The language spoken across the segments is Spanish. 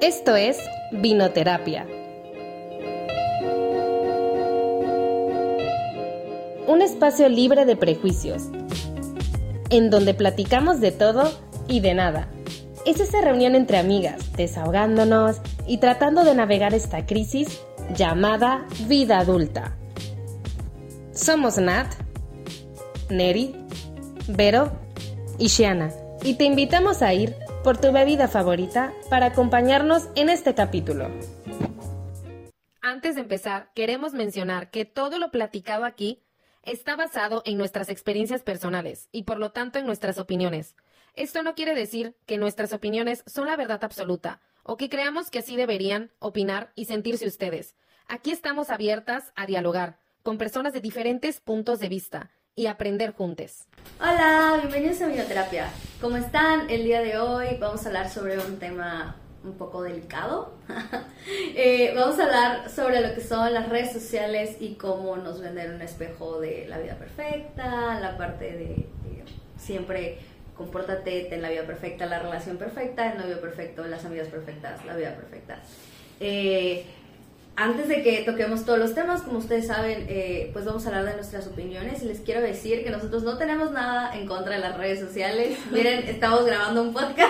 Esto es Vinoterapia. Un espacio libre de prejuicios, en donde platicamos de todo y de nada. Es esa reunión entre amigas, desahogándonos y tratando de navegar esta crisis llamada vida adulta. Somos Nat, Neri, Vero y Shiana, y te invitamos a ir por tu bebida favorita para acompañarnos en este capítulo. Antes de empezar, queremos mencionar que todo lo platicado aquí está basado en nuestras experiencias personales y por lo tanto en nuestras opiniones. Esto no quiere decir que nuestras opiniones son la verdad absoluta o que creamos que así deberían opinar y sentirse ustedes. Aquí estamos abiertas a dialogar con personas de diferentes puntos de vista y aprender juntos. Hola, bienvenidos a Bioterapia. ¿Cómo están? El día de hoy vamos a hablar sobre un tema un poco delicado. Eh, vamos a hablar sobre lo que son las redes sociales y cómo nos venden un espejo de la vida perfecta, la parte de, siempre compórtate, ten la vida perfecta, la relación perfecta, el novio perfecto, las amigas perfectas, la vida perfecta. Eh, antes de que toquemos todos los temas, como ustedes saben, eh, pues vamos a hablar de nuestras opiniones y les quiero decir que nosotros no tenemos nada en contra de las redes sociales. Miren, estamos grabando un podcast,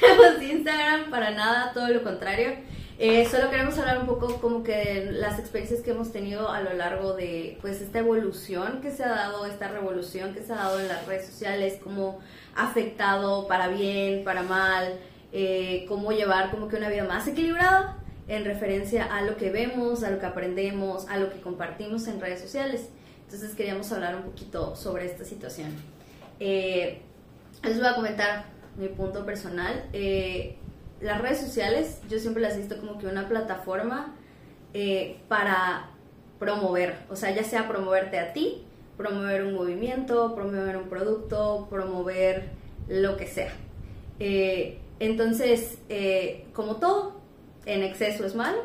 tenemos Instagram, para nada, todo lo contrario. Eh, solo queremos hablar un poco como que las experiencias que hemos tenido a lo largo de pues esta evolución que se ha dado, esta revolución que se ha dado en las redes sociales, cómo ha afectado para bien, para mal, eh, cómo llevar como que una vida más equilibrada en referencia a lo que vemos, a lo que aprendemos, a lo que compartimos en redes sociales. Entonces queríamos hablar un poquito sobre esta situación. Eh, les voy a comentar mi punto personal. Eh, las redes sociales yo siempre las he visto como que una plataforma eh, para promover, o sea, ya sea promoverte a ti, promover un movimiento, promover un producto, promover lo que sea. entonces, como todo, en exceso es malo,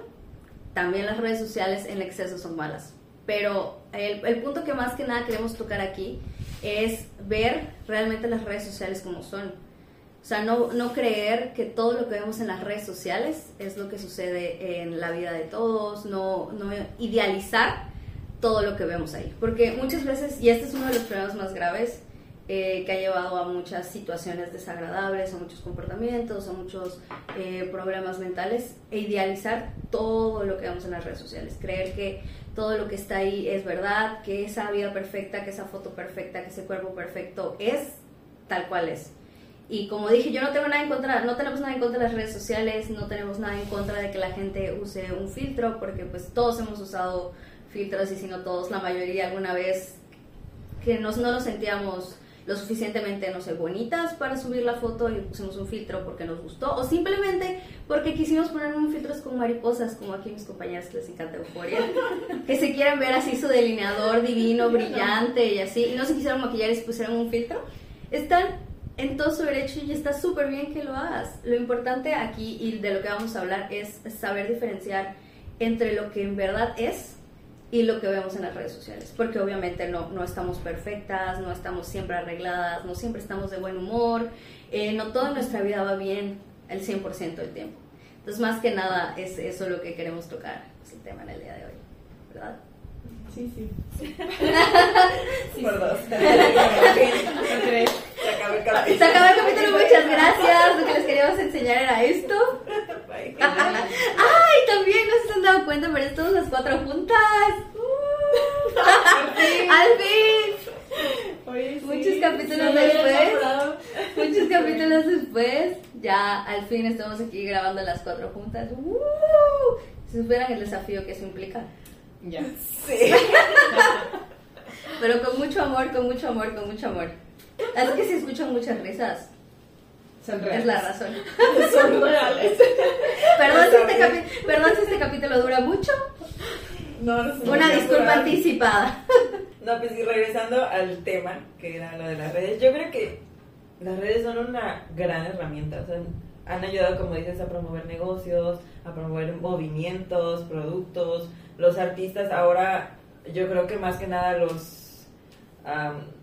también las redes sociales en exceso son malas. Pero el, punto que más que nada queremos tocar aquí es ver realmente las redes sociales como son. O sea, no, no creer que todo lo que vemos en las redes sociales es lo que sucede en la vida de todos, no, no idealizar todo lo que vemos ahí. Porque muchas veces, y este es uno de los problemas más graves, eh, que ha llevado a muchas situaciones desagradables, a muchos comportamientos, a muchos eh, problemas mentales, e idealizar todo lo que vemos en las redes sociales, creer que todo lo que está ahí es verdad, que esa vida perfecta, que esa foto perfecta, que ese cuerpo perfecto es tal cual es. Y como dije, yo no tengo nada en contra, no tenemos nada en contra de las redes sociales, no tenemos nada en contra de que la gente use un filtro, porque pues todos hemos usado filtros y si no todos, la mayoría alguna vez que nos, no nos sentíamos lo suficientemente, no sé, bonitas para subir la foto y pusimos un filtro porque nos gustó o simplemente porque quisimos poner un filtros con mariposas como aquí mis compañeras les encanta Euforia, que se quieran ver así su delineador divino, brillante y así, y no se quisieron maquillar y se pusieron un filtro, están en todo su derecho y está súper bien que lo hagas. Lo importante aquí y de lo que vamos a hablar es saber diferenciar entre lo que en verdad es y lo que vemos en las redes sociales, porque obviamente no, no estamos perfectas, no estamos siempre arregladas, no siempre estamos de buen humor, eh, no toda nuestra vida va bien el 100% del tiempo. Entonces, más que nada, es eso lo que queremos tocar, es el tema en el día de hoy, ¿verdad? Sí, sí. sí Por dos. Se acabó el capítulo. Se acabó el capítulo, muchas gracias. Lo que les queríamos enseñar era esto. Ay, también no se han dado cuenta, pero estamos las cuatro juntas. ¡Al fin! Oye, sí, muchos capítulos después. Muchos capítulos después. Ya al fin estamos aquí grabando las cuatro juntas. ¡Uh! ¿Se superan el desafío que eso implica? Ya. Sí. Pero con mucho amor, con mucho amor, con mucho amor. Es que se escuchan muchas risas. Son reales. Es la razón. Son reales. Perdón si, este perdón si este capítulo dura mucho. No, no sé. Una disculpa anticipada. No, pues y regresando al tema, que era lo de las redes, yo creo que las redes son una gran herramienta, o sea, han ayudado, como dices, a promover negocios, a promover movimientos, productos, los artistas ahora, yo creo que más que nada los, am,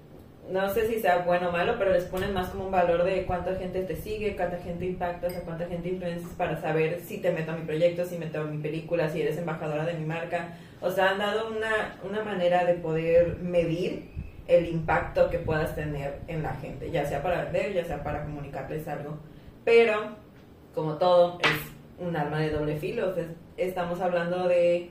no sé si sea bueno o malo, pero les ponen más como un valor de cuánta gente te sigue, cuánta gente impactas, a cuánta gente influencias para saber si te meto a mi proyecto, si meto a mi película, si eres embajadora de mi marca. O sea, han dado una, una manera de poder medir el impacto que puedas tener en la gente, ya sea para vender, ya sea para comunicarles algo. Pero, como todo, es un arma de doble filo. estamos hablando de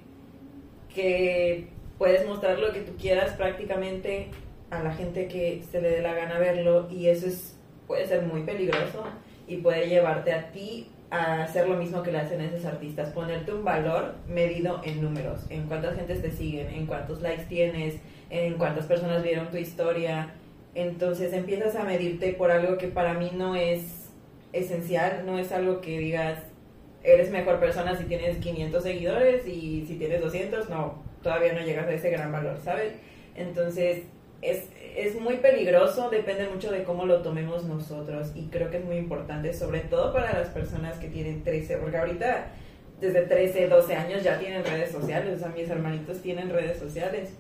que puedes mostrar lo que tú quieras prácticamente a la gente que se le dé la gana verlo y eso es puede ser muy peligroso y puede llevarte a ti a hacer lo mismo que le hacen a esos artistas, ponerte un valor medido en números, en cuántas gentes te siguen, en cuántos likes tienes, en cuántas personas vieron tu historia. Entonces empiezas a medirte por algo que para mí no es esencial, no es algo que digas, eres mejor persona si tienes 500 seguidores y si tienes 200, no, todavía no llegas a ese gran valor, ¿sabes? Entonces es, es muy peligroso, depende mucho de cómo lo tomemos nosotros y creo que es muy importante, sobre todo para las personas que tienen 13, porque ahorita desde 13, 12 años ya tienen redes sociales, o sea, mis hermanitos tienen redes sociales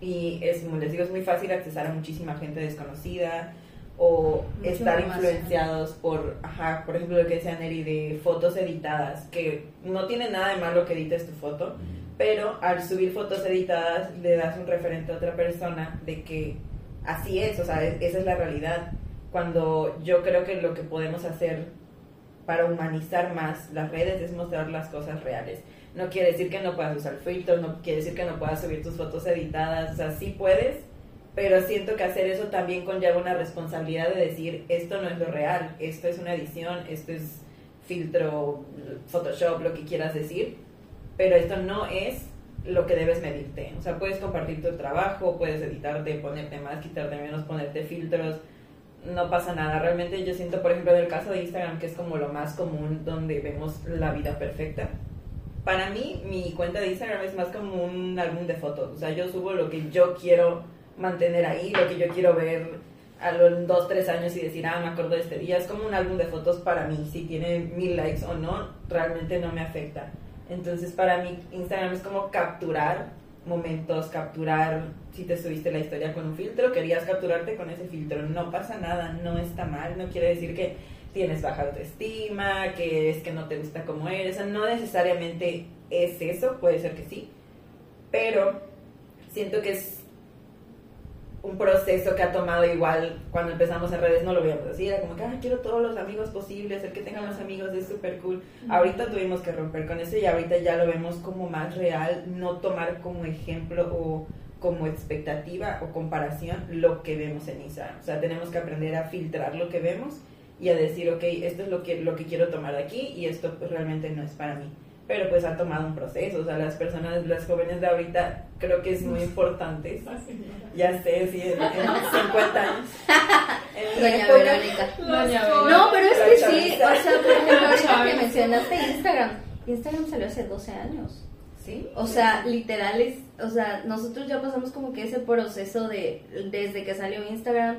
y es, les digo, es muy fácil accesar a muchísima gente desconocida o estar influenciados por, ajá, por ejemplo, lo que decía Neri de fotos editadas, que no tiene nada de malo que edites tu foto, pero al subir fotos editadas le das un referente a otra persona de que así es, o sea, esa es la realidad. Cuando yo creo que lo que podemos hacer para humanizar más las redes es mostrar las cosas reales. No quiere decir que no puedas usar filtros, no quiere decir que no puedas subir tus fotos editadas, o sea, sí puedes, pero siento que hacer eso también conlleva una responsabilidad de decir, esto no es lo real, esto es una edición, esto es filtro, Photoshop, lo que quieras decir, pero esto no es lo que debes medirte. O sea, puedes compartir tu trabajo, puedes editarte, ponerte más, quitarte menos, ponerte filtros, no pasa nada. Realmente yo siento, por ejemplo, en el caso de Instagram, que es como lo más común donde vemos la vida perfecta. Para mí, mi cuenta de Instagram es más como un álbum de fotos. O sea, yo subo lo que yo quiero mantener ahí, lo que yo quiero ver a los dos, tres años y decir, ah, me acuerdo de este día. Es como un álbum de fotos para mí. Si tiene mil likes o no, realmente no me afecta. Entonces para mí Instagram es como capturar momentos, capturar si te subiste la historia con un filtro, querías capturarte con ese filtro, no pasa nada, no está mal, no quiere decir que tienes baja autoestima, que es que no te gusta como eres, no necesariamente es eso, puede ser que sí, pero siento que es un proceso que ha tomado igual cuando empezamos en redes no lo veíamos así, era como que quiero todos los amigos posibles, el que tenga más amigos es súper cool. Ahorita tuvimos que romper con eso y ahorita ya lo vemos como más real, no tomar como ejemplo o como expectativa o comparación lo que vemos en Instagram. O sea, tenemos que aprender a filtrar lo que vemos y a decir, ok, esto es lo que, lo que quiero tomar de aquí y esto pues, realmente no es para mí pero pues ha tomado un proceso, o sea, las personas, las jóvenes de ahorita creo que es muy importante, ya sé, sí, en, 50 años. Doña Verónica. No, pero es que sí, o sea, por ejemplo, ahorita que mencionaste Instagram, Instagram salió hace 12 años. ¿Sí? O sea, literal es, o sea, nosotros ya pasamos como que ese proceso de, desde que salió Instagram,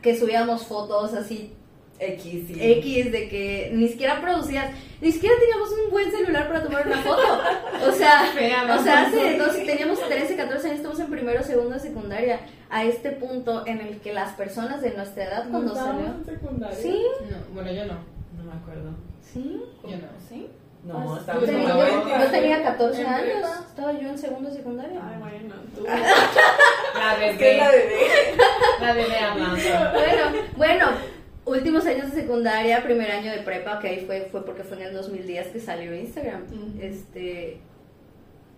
que subíamos fotos así X, X, de que ni siquiera producías, ni siquiera teníamos un buen celular para tomar una foto. O sea, o sea hace, entonces teníamos 13, 14 años, estamos en primero, segundo, secundaria, a este punto en el que las personas de nuestra edad cuando salió... en secundaria? Sí. No, bueno, yo no, no me acuerdo. ¿Sí? Yo no. ¿Sí? No, estaba yo, tenía, yo, tenía 14 años, estaba yo en segundo secundaria. Ay, bueno, tú. la bebé. La bebé. La bebé hablando. Bueno, bueno, últimos años de secundaria, primer año de prepa, que ahí fue, fue porque fue en el 2010 que salió Instagram. Este,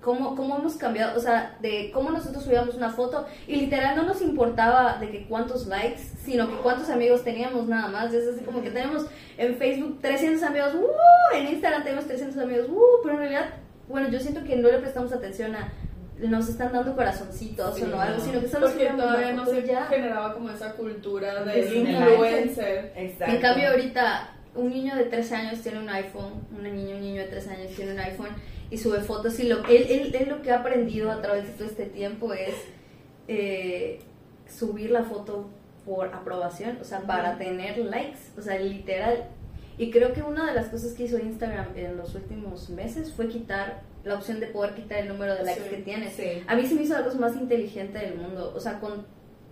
¿cómo, ¿Cómo hemos cambiado? O sea, de cómo nosotros subíamos una foto y literal no nos importaba de que cuántos likes, sino que cuántos amigos teníamos nada más. Es así como que tenemos en Facebook 300 amigos, ¡uh! en Instagram tenemos 300 amigos, ¡uh! pero en realidad, bueno, yo siento que no le prestamos atención a nos están dando corazoncitos o no, algo, sino que solo Porque todavía no se ya. generaba como esa cultura de influencer. Exacto. En cambio ahorita un niño de 13 años tiene un iPhone, una niña, un niño de 13 años tiene un iPhone y sube fotos y lo, él, él, él lo que ha aprendido a través de todo este tiempo es eh, subir la foto por aprobación, o sea, para tener likes, o sea, literal. Y creo que una de las cosas que hizo Instagram en los últimos meses fue quitar la opción de poder quitar el número de likes que tienes. A mí se me hizo la cosa más inteligente del mundo. O sea, con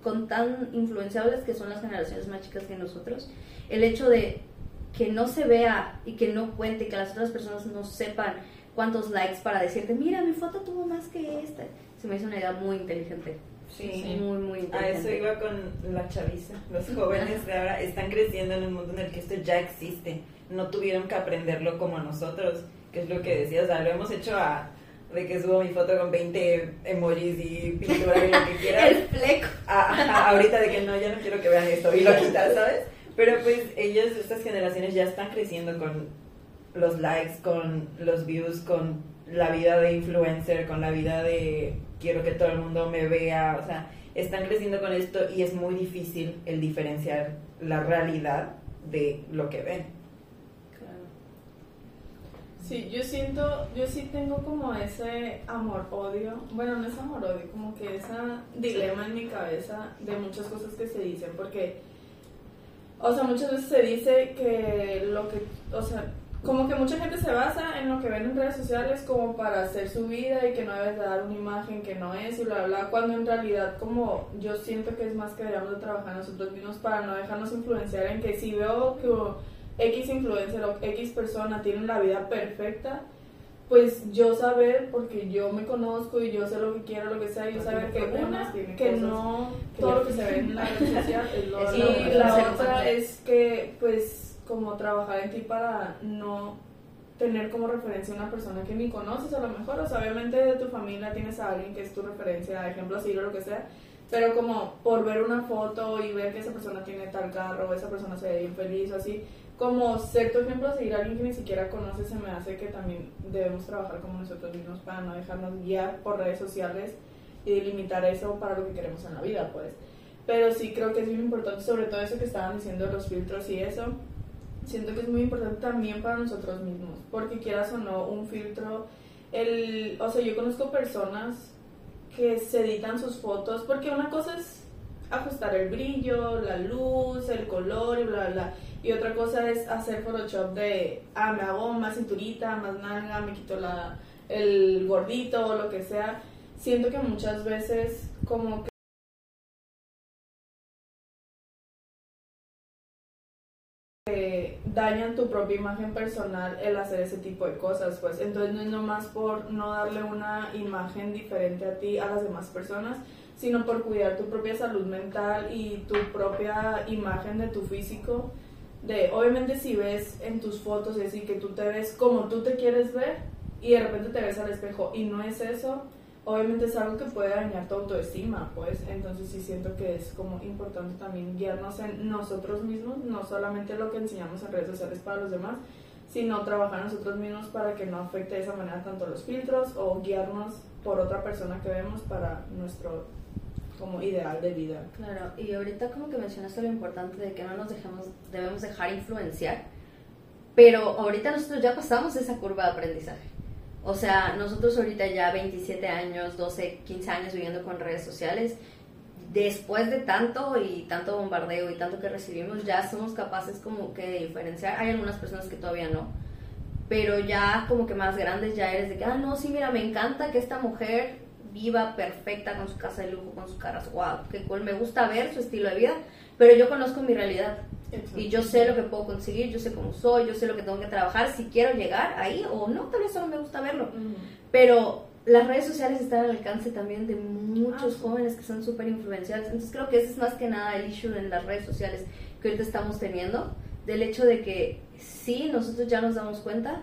con tan influenciables que son las generaciones más chicas que nosotros, el hecho de que no se vea y que no cuente, que las otras personas no sepan cuántos likes para decirte, mira, mi foto tuvo más que esta, se me hizo una idea muy inteligente. Sí, muy, muy a eso iba con la chaviza. Los jóvenes de ahora están creciendo en un mundo en el que esto ya existe. No tuvieron que aprenderlo como nosotros, que es lo que decías, o sea, lo hemos hecho a de que subo mi foto con 20 emojis y pintura y lo que quieras. El fleco. a- a- ahorita de que no, ya no quiero que vean esto y lo quitas, ¿sabes? Pero pues ellos, estas generaciones ya están creciendo con los likes, con los views, con la vida de influencer, con la vida de quiero que todo el mundo me vea, o sea, están creciendo con esto y es muy difícil el diferenciar la realidad de lo que ven. Sí, yo siento, yo sí tengo como ese amor-odio, bueno, no es amor-odio, como que ese dilema en mi cabeza de muchas cosas que se dicen, porque, o sea, muchas veces se dice que lo que, o sea, como que mucha gente se basa en lo que ven en redes sociales como para hacer su vida y que no debes de dar una imagen que no es y bla, bla, cuando en realidad como yo siento que es más que deberíamos de trabajar nosotros mismos para no dejarnos influenciar en que si veo que X influencer o X persona tiene la vida perfecta, pues yo saber, porque yo me conozco y yo sé lo que quiero, lo que sea, yo saber que una, que no que todo lo que se ve en la red social es lo Es y lo- la otra es que pues como trabajar en ti para no tener como referencia a una persona que ni conoces a lo mejor, o sea, obviamente de tu familia tienes a alguien que es tu referencia, ejemplo a seguir o lo que sea, pero como por ver una foto y ver que esa persona tiene tal carro, esa persona se ve bien feliz o así, como ser tu ejemplo a seguir a alguien que ni siquiera conoces, se me hace que también debemos trabajar como nosotros mismos para no dejarnos guiar por redes sociales y limitar eso para lo que queremos en la vida, pues. Pero sí creo que es muy importante, sobre todo eso que estaban diciendo los filtros y eso, siento que es muy importante también para nosotros mismos, porque quieras o no, un filtro, el, o sea, yo conozco personas que se editan sus fotos, porque una cosa es ajustar el brillo, la luz, el color y bla, bla, bla. Y otra cosa es hacer Photoshop de, ah, me hago más cinturita, más nalga, me quito la, el gordito o lo que sea. Siento que muchas veces como que dañan tu propia imagen personal el hacer ese tipo de cosas, pues entonces no es nomás por no darle una imagen diferente a ti, a las demás personas, sino por cuidar tu propia salud mental y tu propia imagen de tu físico. De, obviamente si ves en tus fotos es decir que tú te ves como tú te quieres ver y de repente te ves al espejo y no es eso, obviamente es algo que puede dañar tu autoestima, pues entonces sí siento que es como importante también guiarnos en nosotros mismos, no solamente lo que enseñamos en redes sociales para los demás, sino trabajar nosotros mismos para que no afecte de esa manera tanto los filtros o guiarnos por otra persona que vemos para nuestro como ideal de vida. Claro, y ahorita como que mencionaste lo importante de que no nos dejemos, debemos dejar influenciar, pero ahorita nosotros ya pasamos esa curva de aprendizaje. O sea, nosotros ahorita ya 27 años, 12, 15 años viviendo con redes sociales, después de tanto y tanto bombardeo y tanto que recibimos, ya somos capaces como que de diferenciar. Hay algunas personas que todavía no, pero ya como que más grandes ya eres de que, ah, no, sí, mira, me encanta que esta mujer viva perfecta con su casa de lujo, con sus caras, wow, qué cool, me gusta ver su estilo de vida, pero yo conozco mi realidad. Y yo sé lo que puedo conseguir, yo sé cómo soy, yo sé lo que tengo que trabajar, si quiero llegar ahí o no, tal vez solo me gusta verlo, pero las redes sociales están al alcance también de muchos Ah, jóvenes que son súper influenciados. Entonces creo que ese es más que nada el issue en las redes sociales que ahorita estamos teniendo, del hecho de que sí, nosotros ya nos damos cuenta,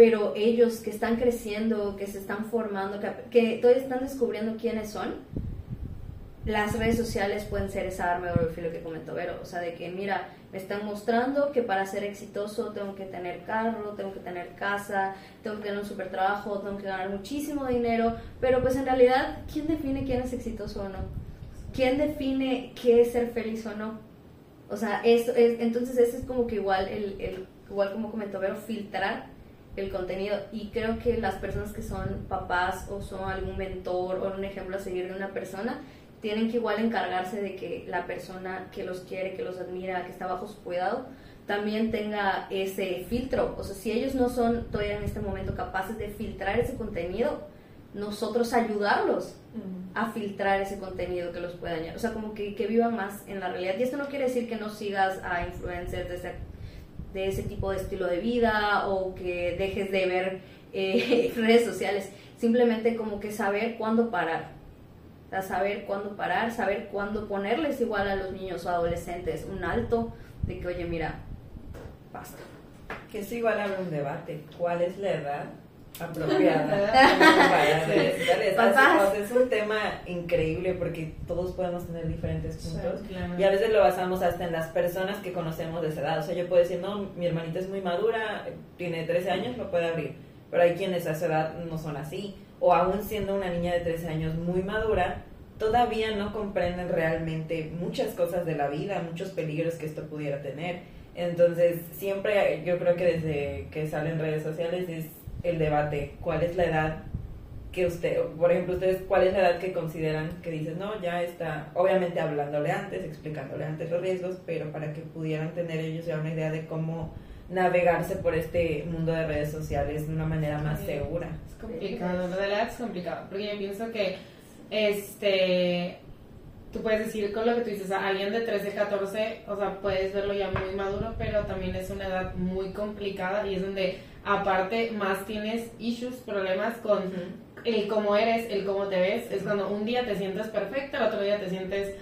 pero ellos que están creciendo, que se están formando, que, que todavía están descubriendo quiénes son, las redes sociales pueden ser esa arma de filo que comentó Vero. O sea, de que, mira, me están mostrando que para ser exitoso tengo que tener carro, tengo que tener casa, tengo que tener un super trabajo, tengo que ganar muchísimo dinero. Pero pues en realidad, ¿quién define quién es exitoso o no? ¿Quién define qué es ser feliz o no? O sea, eso es, entonces ese es como que igual, el, el, igual como comentó Vero, filtrar el contenido. Y creo que las personas que son papás o son algún mentor o un ejemplo a seguir de una persona, tienen que igual encargarse de que la persona que los quiere, que los admira, que está bajo su cuidado, también tenga ese filtro. O sea, si ellos no son todavía en este momento capaces de filtrar ese contenido, nosotros ayudarlos a filtrar ese contenido que los pueda dañar. O sea, como que, que vivan más en la realidad. Y esto no quiere decir que no sigas a influencers de ese, de ese tipo de estilo de vida o que dejes de ver eh, redes sociales. Simplemente como que saber cuándo parar. Saber cuándo parar, saber cuándo ponerles igual a los niños o adolescentes un alto de que, oye, mira, basta. Que es igual habrá un debate. ¿Cuál es la edad apropiada Papás. sea, es un tema increíble porque todos podemos tener diferentes puntos. claro. Y a veces lo basamos hasta en las personas que conocemos de esa edad. O sea, yo puedo decir, no, mi hermanita es muy madura, tiene 13 años, lo puede abrir. Pero hay quienes a esa edad no son así. O aún siendo una niña de 13 años muy madura, todavía no comprenden realmente muchas cosas de la vida, muchos peligros que esto pudiera tener. Entonces, siempre yo creo que desde que salen redes sociales es el debate, ¿cuál es la edad que usted, por ejemplo, ustedes, cuál es la edad que consideran que dices, no, ya está, obviamente hablándole antes, explicándole antes los riesgos, pero para que pudieran tener ellos ya una idea de cómo navegarse por este mundo de redes sociales de una manera más Sí. segura. Es complicado, lo de la edad es complicado, porque yo pienso que este tú puedes decir con lo que tú dices, a alguien de 13, 14, o sea, puedes verlo ya muy maduro, pero también es una edad muy complicada y es donde aparte más tienes issues, problemas con el cómo eres, el cómo te ves, es cuando un día te sientes perfecta, el otro día te sientes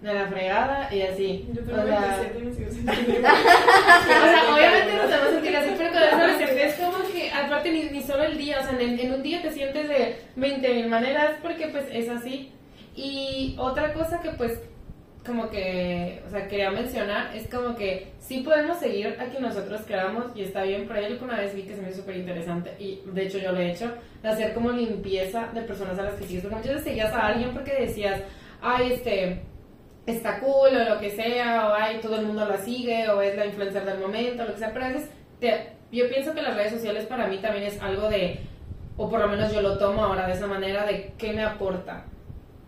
de la fregada y así. Yo tengo O sea, 27 y me sigo sintiendo o sea, obviamente no te vas a sentir así, pero cuando es como que, aparte, ni, ni solo el día, o sea, en, en un día te sientes de 20 mil maneras porque, pues, es así. Y otra cosa que, pues, como que, o sea, quería mencionar es como que sí podemos seguir a quien nosotros queramos y está bien, pero que una vez vi que se me hizo súper interesante y de hecho yo lo he hecho, hacer como limpieza de personas a las que sigues, porque muchas veces seguías a alguien porque decías, ay, este, está cool o lo que sea, o ay, todo el mundo la sigue, o es la influencer del momento, lo que sea, pero a veces te- yo pienso que las redes sociales para mí también es algo de, o por lo menos yo lo tomo ahora de esa manera, de qué me aporta.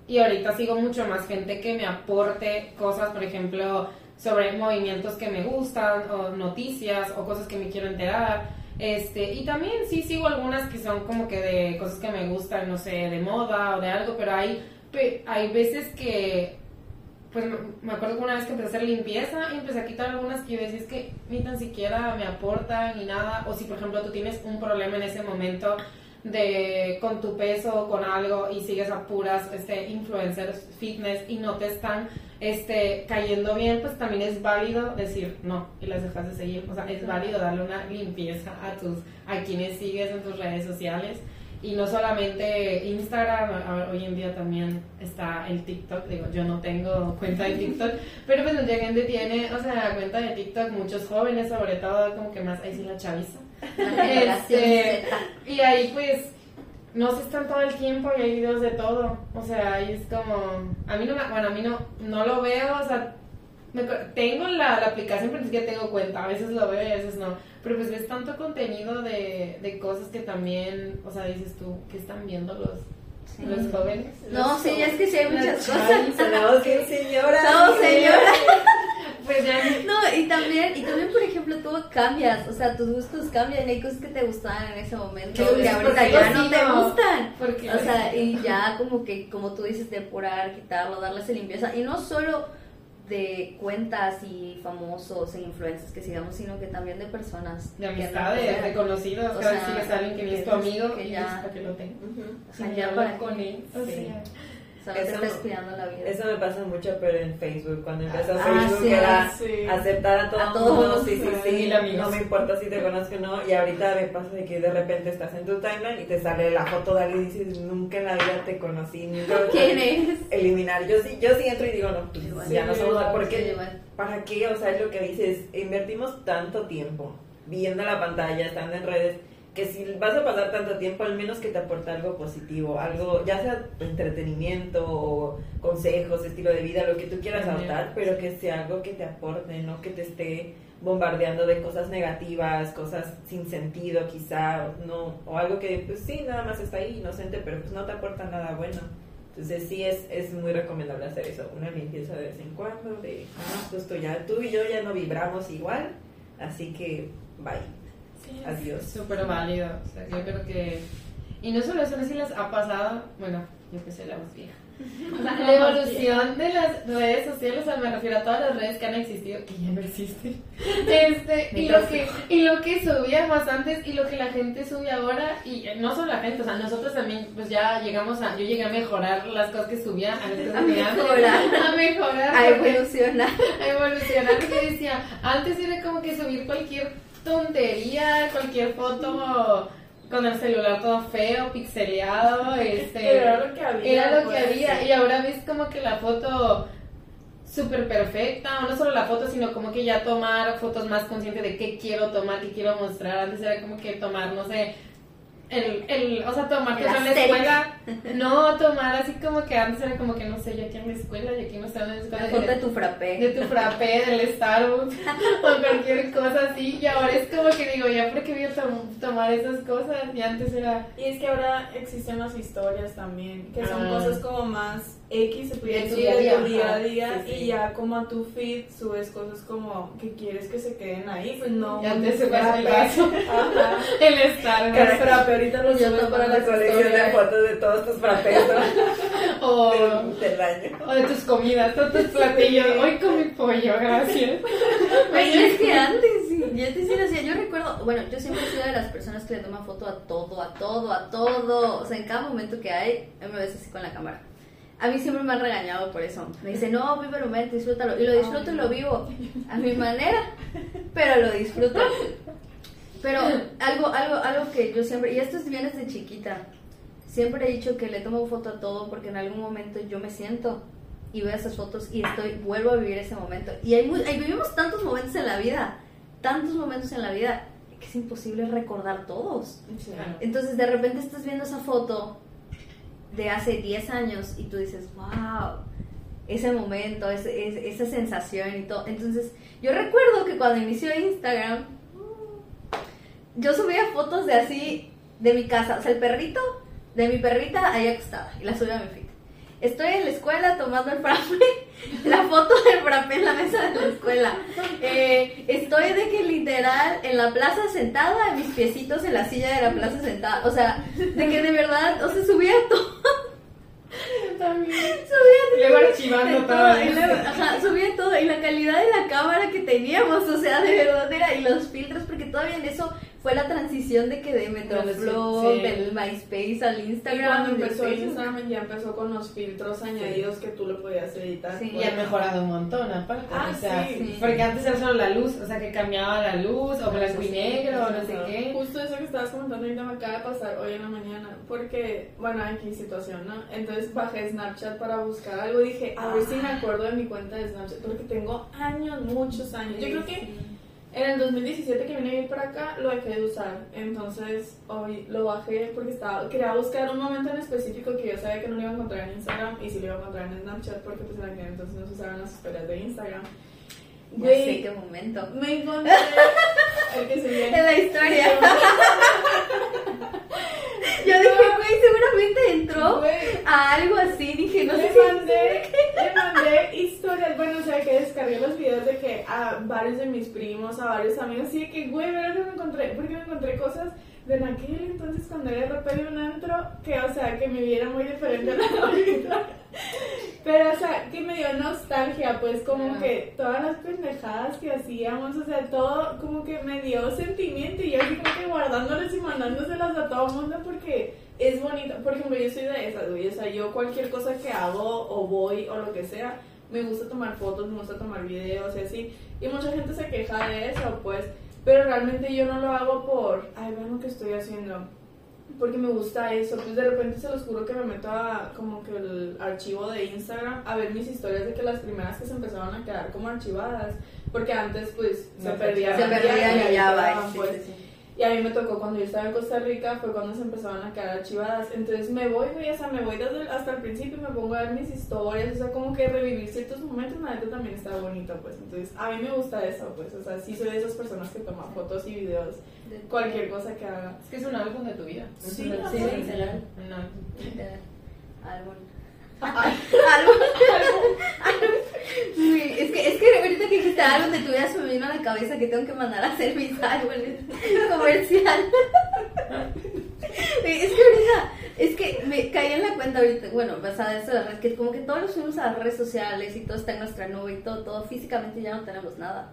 Y ahorita sigo mucho más gente que me aporte cosas, por ejemplo, sobre movimientos que me gustan, o noticias, o cosas que me quiero enterar. Este, y también sí sigo algunas que son como que de cosas que me gustan, no sé, de moda o de algo, pero hay, hay veces que pues me acuerdo que una vez que empecé a hacer limpieza y empecé a quitar algunas que yo decía es que ni tan siquiera me aportan ni nada o si por ejemplo tú tienes un problema en ese momento de con tu peso o con algo y sigues a puras este influencers fitness y no te están este cayendo bien pues también es válido decir no y las dejas de seguir. O sea es válido darle una limpieza a tus a quienes sigues en tus redes sociales. Y no solamente Instagram, hoy en día también está el TikTok, digo, yo no tengo cuenta de TikTok, pero pues mucha gente tiene, o sea, cuenta de TikTok, muchos jóvenes sobre todo, como que más, ahí sí la chaviza. Este, y ahí pues, no se están todo el tiempo y hay videos de todo, o sea, ahí es como, a mí no me, bueno, a mí no, no lo veo, o sea, me tengo la, la aplicación, pero es que tengo cuenta, a veces lo veo y a veces no. Pero pues ves tanto contenido de, de cosas que también, o sea, dices tú, ¿qué están viendo los, Sí. los jóvenes? No, sí, es que sí hay muchas cosas. Que señora. No, señora. Pues ya, No, y también, y también, por ejemplo, tú cambias, o sea, tus gustos cambian, hay cosas que te gustaban en ese momento Que que ahorita ya no te gustan. porque, O sea, y ya como que, como tú dices, depurar, quitarlo, darle esa limpieza. Y no solo de cuentas y famosos e influencers que sigamos, sino que también de personas. de que no- amistades, o sea, de conocidos, o cada vez sea, sigues a alguien que es tu que- amigo que y ya- ¿para qué lo tengo? o sea, Y ya hablar con él, o Sí. Sea, Solo te Eso- está espiando la vida. Eso me pasa mucho, pero en Facebook. Cuando empezó Ah, Facebook sí, era sí. aceptar a todo A el todos, mundo. Sí, sí, sí, amigos. No me importa si te conozco o no. Y ahorita me pasa de que de repente estás en tu timeline y te sale la foto de alguien y dices, nunca en la vida te conocí. Nunca ¿Quién es? Eliminar. Yo sí, yo sí entro y digo, no, pues Igual. ya no somos. igual, ¿Por Sí, qué? igual. ¿Para qué? O sea, es lo que dices, invertimos tanto tiempo viendo la pantalla, estando en redes, que si vas a pasar tanto tiempo, al menos que te aporte algo positivo, algo, ya sea entretenimiento o consejos, estilo de vida, lo que tú quieras adoptar, pero que sea algo que te aporte, no que te esté bombardeando de cosas negativas, cosas sin sentido quizá, no, o algo que pues sí, nada más está ahí inocente, pero pues no te aporta nada bueno. Entonces sí es, es muy recomendable hacer eso, una limpieza de vez en cuando, de, ah, justo ya tú y yo ya no vibramos igual, así que bye. Sí, Adiós. Súper válido. O sea, yo creo que. Y no solo eso, no sé si les ha pasado, bueno, yo que sé, la voz vieja. La evolución de las redes sociales, o sea, me refiero a todas las redes que han existido, que ya no existen. Este, y, lo que, y lo que subíamos antes y lo que la gente sube ahora, y eh, no solo la gente, o sea, nosotros también, pues ya llegamos a, yo llegué a mejorar las cosas que subía, a, veces A mejorar. a mejorar, A evolucionar. a evolucionar porque decía, antes era como que subir cualquier tontería, cualquier foto con el celular todo feo, pixeleado, este Era lo que había, era lo pues, que había. Sí. y ahora ves como que la foto súper perfecta, o no solo la foto, sino como que ya tomar fotos más consciente de qué quiero tomar, qué quiero mostrar, antes era como que tomar, no sé, el, el, o sea, tomar en la escuela, no tomar así como que antes era como que, no sé, yo aquí en la escuela, y aquí no estaba en la escuela, La foto de tu frappé. de tu frappé, del Starbucks o cualquier cosa así. Y ahora es como que digo, ya porque voy a tom- tomar esas cosas. Y antes era. Y es que ahora existen las historias también, que son Ah. cosas como más X, se De tu decir, día a de día, tu día a día, Sí, sí. y ya como a tu feed subes cosas como que quieres que se queden ahí, pues no. Y antes un subías el vaso. El el Starbucks. frappé ahorita lo Yo para la las colección de fotos de todos tus frappés O, del, del año. o de tus comidas, todos tus platillos. Hoy comí pollo, gracias. Oye, es que antes sí, yo sí lo hacía. Yo recuerdo, bueno, yo siempre he sido de las personas que le toma foto a todo, a todo, a todo. O sea, en cada momento que hay, me ves así con la cámara. A mí siempre me han regañado por eso. Me dicen, no, vive el momento, disfrútalo. Y lo disfruto y lo vivo a mi manera, pero lo disfruto. Pero algo, algo, algo que yo siempre, y esto es bien desde chiquita, siempre he dicho que le tomo foto a todo porque en algún momento yo me siento y veo esas fotos y estoy, vuelvo a vivir ese momento. Y hay, muy, hay- vivimos tantos momentos en la vida, tantos momentos en la vida, que es imposible recordar todos. Entonces de repente estás viendo esa foto de hace 10 años y tú dices, wow, ese momento, ese- ese- esa sensación y todo. Entonces yo recuerdo que cuando inició Instagram, yo subía fotos de así, de mi casa, o sea, el perrito, de mi perrita ahí acostada, y la subía a mi feed. Estoy en la escuela tomando el frappé, la foto del frappé en la mesa de la escuela. Eh, estoy de que literal en la plaza sentada, en mis piecitos en la silla de la plaza sentada. O sea, de que de verdad, o sea, subía todo. También. Subía de archivando todo, todo. ajá, subía todo y la calidad de la cámara que teníamos, o sea, de verdad era, y los filtros, porque todavía en eso fue la transición de que de Metroflog, Sí. del MySpace al Y Instagram. cuando del empezó. Instagram ya empezó con los filtros añadidos que tú le podías editar. Sí. Y han mejorado un montón, aparte. Ah, o sea, sí. Porque antes era solo la luz, o sea, que cambiaba la luz, o blanco y Sí, negro, o no sé qué. Justo eso que estabas comentando ahorita me acaba de pasar hoy en la mañana, porque, bueno, aquí situación, ¿no? Entonces bajé Snapchat para buscar algo y dije, a ver si me acuerdo de mi cuenta de Snapchat, porque tengo años, muchos años. Yo creo que en el 2017 que vine a vivir para acá lo dejé de usar, entonces hoy lo bajé porque estaba, quería buscar un momento en específico que yo sabía que no lo iba a encontrar en Instagram y si lo iba a encontrar en Snapchat porque pues en aquel entonces no se usaban las historias de Instagram. Güey, sé qué momento. me encontré el que se En la historia. Yo dije, güey, seguramente entró a algo así. Dije, no sé le si. mandé, le mandé historias, bueno, o sea, que descargué los videos de que a varios de mis primos, a varios amigos, así de que, güey, ¿verdad que me encontré? Porque me encontré cosas de en aquel entonces cuando era RP de un antro, que, o sea, que me viera muy diferente a la ahorita. Pero, o sea, que me dio nostalgia, pues, como que todas las pendejadas que hacíamos, o sea, todo como que me dio sentimiento y yo así como que guardándolas y mandándoselas a todo el mundo porque es bonito. Por ejemplo, yo soy de esas, güey, o sea, yo cualquier cosa que hago o voy o lo que sea, me gusta tomar fotos, me gusta tomar videos y así. Y mucha gente se queja de eso, pues, pero realmente yo no lo hago por, ay, vean lo que estoy haciendo porque me gusta eso. Pues de repente se los juro que me meto a como que el archivo de Instagram a ver mis historias de que las primeras que se empezaron a quedar como archivadas, porque antes pues se No, perdían. Se perdían y ya va. sí, pues. sí, sí. Y a mí me tocó cuando yo estaba en Costa Rica, fue cuando se empezaban a quedar archivadas. Entonces me voy, güey, o sea, me voy desde el- hasta el principio y me pongo a ver mis historias, o sea, como que revivir ciertos momentos, la neta también está bonito, pues. Entonces, a mí me gusta eso, pues, o sea, sí soy de esas personas que toman fotos y videos, cualquier cosa que haga. Es que es un álbum de tu vida. Sí, sí, literal. álbum. Literal. Árbol. Árbol. Sí, es que, es que ahorita que dijiste árbol de tu vida se me vino a la cabeza que tengo que mandar a hacer mis árboles comercial. Es que ahorita, Es que me caí en la cuenta ahorita, bueno, basada en esto de las redes, que como que todos nos fuimos a las redes sociales y todo está en nuestra nube y todo, todo, físicamente ya no tenemos nada.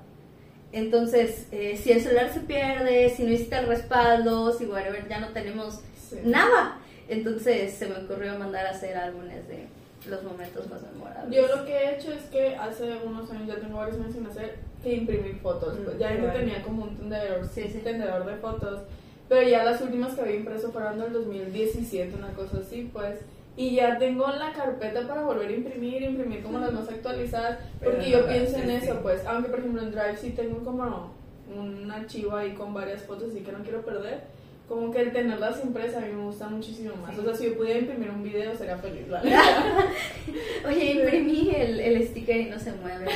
Entonces, eh, si el celular se pierde, si no hiciste el respaldo, si whatever, ya no tenemos Sí. nada. Entonces se me ocurrió mandar a hacer álbumes de los momentos más memorables. Yo lo que he hecho es que hace unos años, ya tengo varios años sin hacer, que imprimir fotos. Mm, ya yo igual. tenía como un tendedor, Sí, sí. tendedor de fotos, pero ya las últimas que había impreso fueron del 2017, una cosa así, pues. Y ya tengo la carpeta para volver a imprimir, imprimir como las más actualizadas, Pero porque no yo pienso en haces, eso, sí. pues. Aunque por ejemplo en Drive sí tengo como un archivo ahí con varias fotos, así que no quiero perder. Como que el tenerlas impresas a mí me gusta muchísimo más. O sea, si yo pudiera imprimir un video sería feliz, la verdad. Oye, imprimí el, el sticker y no se mueve.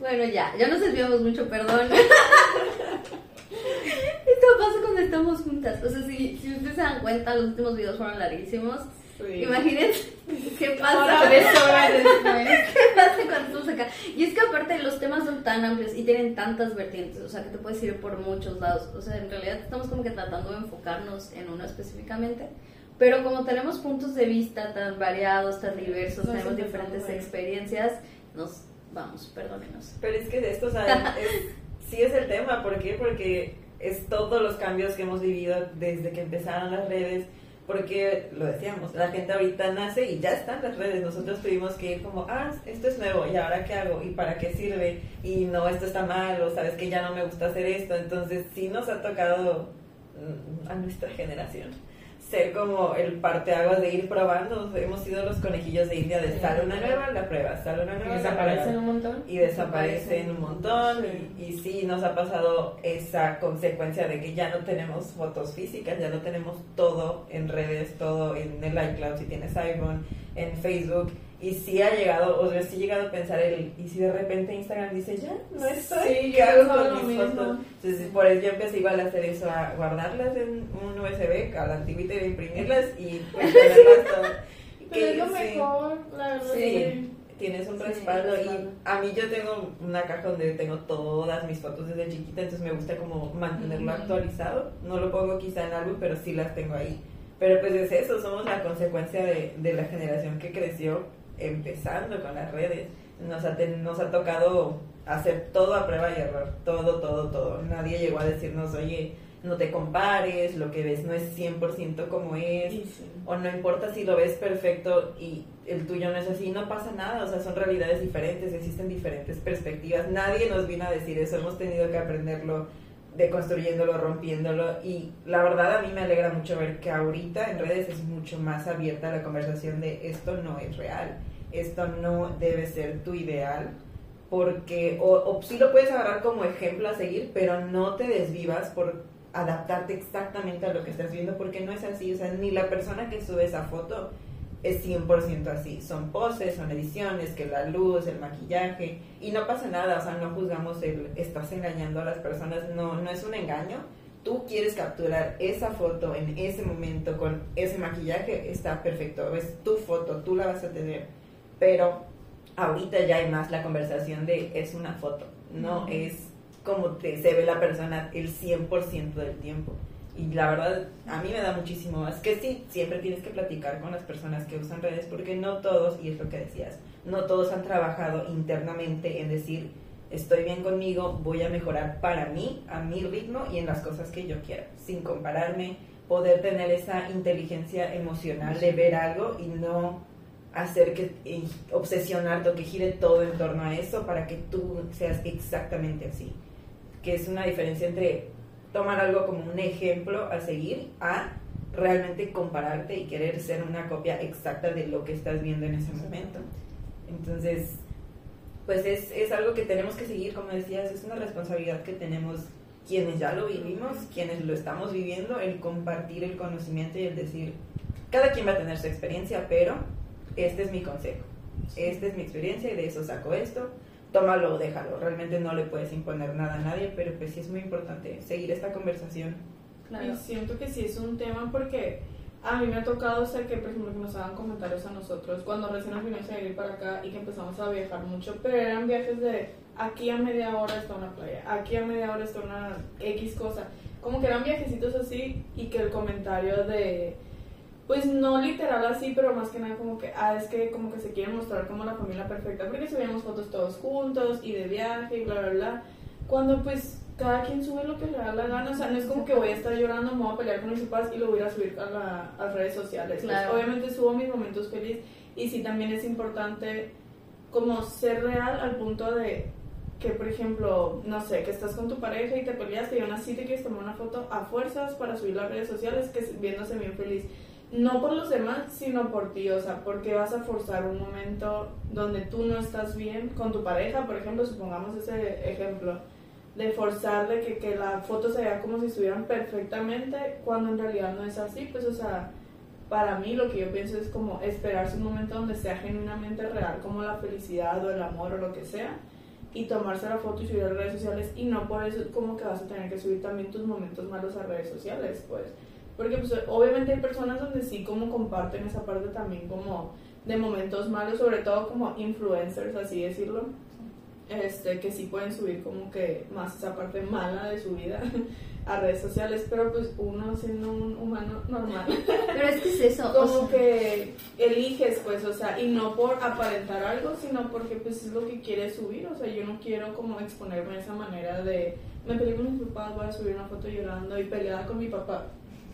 Bueno, ya, ya nos desviamos mucho, perdón. Esto pasa cuando estamos juntas. O sea, si, si ustedes se dan cuenta, los últimos videos fueron larguísimos. Sí. Imagínense qué Ahora pasa. tres horas después. ¿Qué pasa cuando estamos acá? Y es que aparte los temas son tan amplios y tienen tantas vertientes, o sea, que te puedes ir por muchos lados. O sea, en realidad estamos como que tratando de enfocarnos en uno específicamente. Pero como tenemos puntos de vista tan variados, tan diversos, Nos tenemos diferentes experiencias, nos vamos, perdónenos. Pero es que de esto, ¿saben? Es- sí es el tema. ¿Por qué? Porque es todos los cambios que hemos vivido desde que empezaron las redes. Porque, lo decíamos, la gente ahorita nace y ya están las redes. Nosotros tuvimos que ir como, ah, esto es nuevo, ¿y ahora qué hago? ¿Y para qué sirve? Y no, esto está mal, o sabes que ya no me gusta hacer esto. Entonces, sí nos ha tocado mm, a nuestra generación ser como el parteaguas de ir probando. Hemos sido los conejillos de India de sale una nueva, la prueba, sale una Y nueva, la desaparecen un montón. y desaparecen un montón Sí. y, y sí nos ha pasado esa consecuencia de que ya no tenemos fotos físicas, ya no tenemos todo en redes, todo en el iCloud si tienes iPhone, en Facebook y sí ha llegado, o sea, sí he llegado a pensar el, y si de repente Instagram dice ya, no estoy, Sí, ¿qué yo hago con mis mismo. fotos? Entonces por eso yo empecé igual a hacer eso, a guardarlas en un USB, a la antigüita y a imprimirlas y pues tenerlas. Pero es lo sí. mejor, la verdad. Sí, tienes un respaldo y a mí yo tengo una caja donde tengo todas mis fotos desde chiquita, entonces me gusta como mantenerlo actualizado. No lo pongo quizá en álbum, pero sí las tengo ahí. Pero pues es eso, somos la consecuencia de, de la generación que creció empezando con las redes. Nos ha, nos ha tocado hacer todo a prueba y error, todo, todo, todo. Nadie llegó a decirnos, oye, no te compares, lo que ves no es 100% como es sí. o no importa si lo ves perfecto y el tuyo no es así, no pasa nada, o sea, son realidades diferentes, existen diferentes perspectivas, nadie nos vino a decir eso, hemos tenido que aprenderlo deconstruyéndolo, rompiéndolo y la verdad a mí me alegra mucho ver que ahorita en redes es mucho más abierta la conversación de esto no es real, esto no debe ser tu ideal, porque o, o sí lo puedes agarrar como ejemplo a seguir, pero no te desvivas por adaptarte exactamente a lo que estás viendo, porque no es así, o sea, ni la persona que sube esa foto es 100% así, son poses, son ediciones, que la luz, el maquillaje, y no pasa nada, o sea, no juzgamos el estás engañando a las personas, no, no es un engaño, tú quieres capturar esa foto en ese momento con ese maquillaje, está perfecto, es tu foto, tú la vas a tener, pero ahorita ya hay más la conversación de es una foto, no es como te, se ve la persona el 100% del tiempo. Y la verdad, a mí me da muchísimo más. Que sí, siempre tienes que platicar con las personas que usan redes, porque no todos, y es lo que decías, no todos han trabajado internamente en decir, estoy bien conmigo, voy a mejorar para mí, a mi ritmo y en las cosas que yo quiera, sin compararme, poder tener esa inteligencia emocional de ver algo y no hacer que eh, obsesionarte o que gire todo en torno a eso para que tú seas exactamente así. Que es una diferencia entre tomar algo como un ejemplo a seguir a realmente compararte y querer ser una copia exacta de lo que estás viendo en ese momento. Entonces, pues es, es algo que tenemos que seguir, como decías, es una responsabilidad que tenemos quienes ya lo vivimos, quienes lo estamos viviendo, el compartir el conocimiento y el decir, cada quien va a tener su experiencia, pero este es mi consejo, esta es mi experiencia y de eso saco esto, tómalo o déjalo, realmente no le puedes imponer nada a nadie, pero pues sí es muy importante seguir esta conversación. Claro. Y siento que sí es un tema porque a mí me ha tocado, o sea, que por ejemplo que nos hagan comentarios a nosotros cuando recién nos vinimos a vivir para acá y que empezamos a viajar mucho, pero eran viajes de aquí a media hora está una playa, aquí a media hora está una X cosa. Como que eran viajecitos así y que el comentario de, pues no literal así, pero más que nada como que, ah, es que como que se quieren mostrar como la familia perfecta, porque subíamos fotos todos juntos y de viaje y bla, bla, bla. Cuando pues cada quien sube lo que le da la gana, o sea, no es como que voy a estar llorando, me voy a pelear con mis papás y lo voy a subir a, la, a las redes sociales. Pues, Claro. obviamente subo mis momentos felices y sí también es importante como ser real al punto de que, por ejemplo, no sé, que estás con tu pareja y te peleaste y aún así te quieres tomar una foto a fuerzas para subir a las redes sociales, que es- viéndose bien feliz. No por los demás, sino por ti, o sea, porque vas a forzar un momento donde tú no estás bien con tu pareja, por ejemplo, supongamos ese ejemplo, de forzar de que, que la foto se vea como si estuvieran perfectamente, cuando en realidad no es así, pues, o sea, para mí lo que yo pienso es como esperarse un momento donde sea genuinamente real, como la felicidad o el amor o lo que sea, y tomarse la foto y subir a redes sociales, y no por eso como que vas a tener que subir también tus momentos malos a redes sociales, pues. Porque pues obviamente hay personas donde sí como comparten esa parte también como de momentos malos, sobre todo como influencers, así decirlo, este, que sí pueden subir como que más esa parte mala de su vida a redes sociales, pero pues uno siendo un humano normal, Pero es que es eso, o como sea, que eliges pues, o sea, y no por aparentar algo, sino porque pues es lo que quieres subir, o sea, yo no quiero como exponerme de esa manera de, me peleé con mis papás, voy a subir una foto llorando y peleada con mi papá.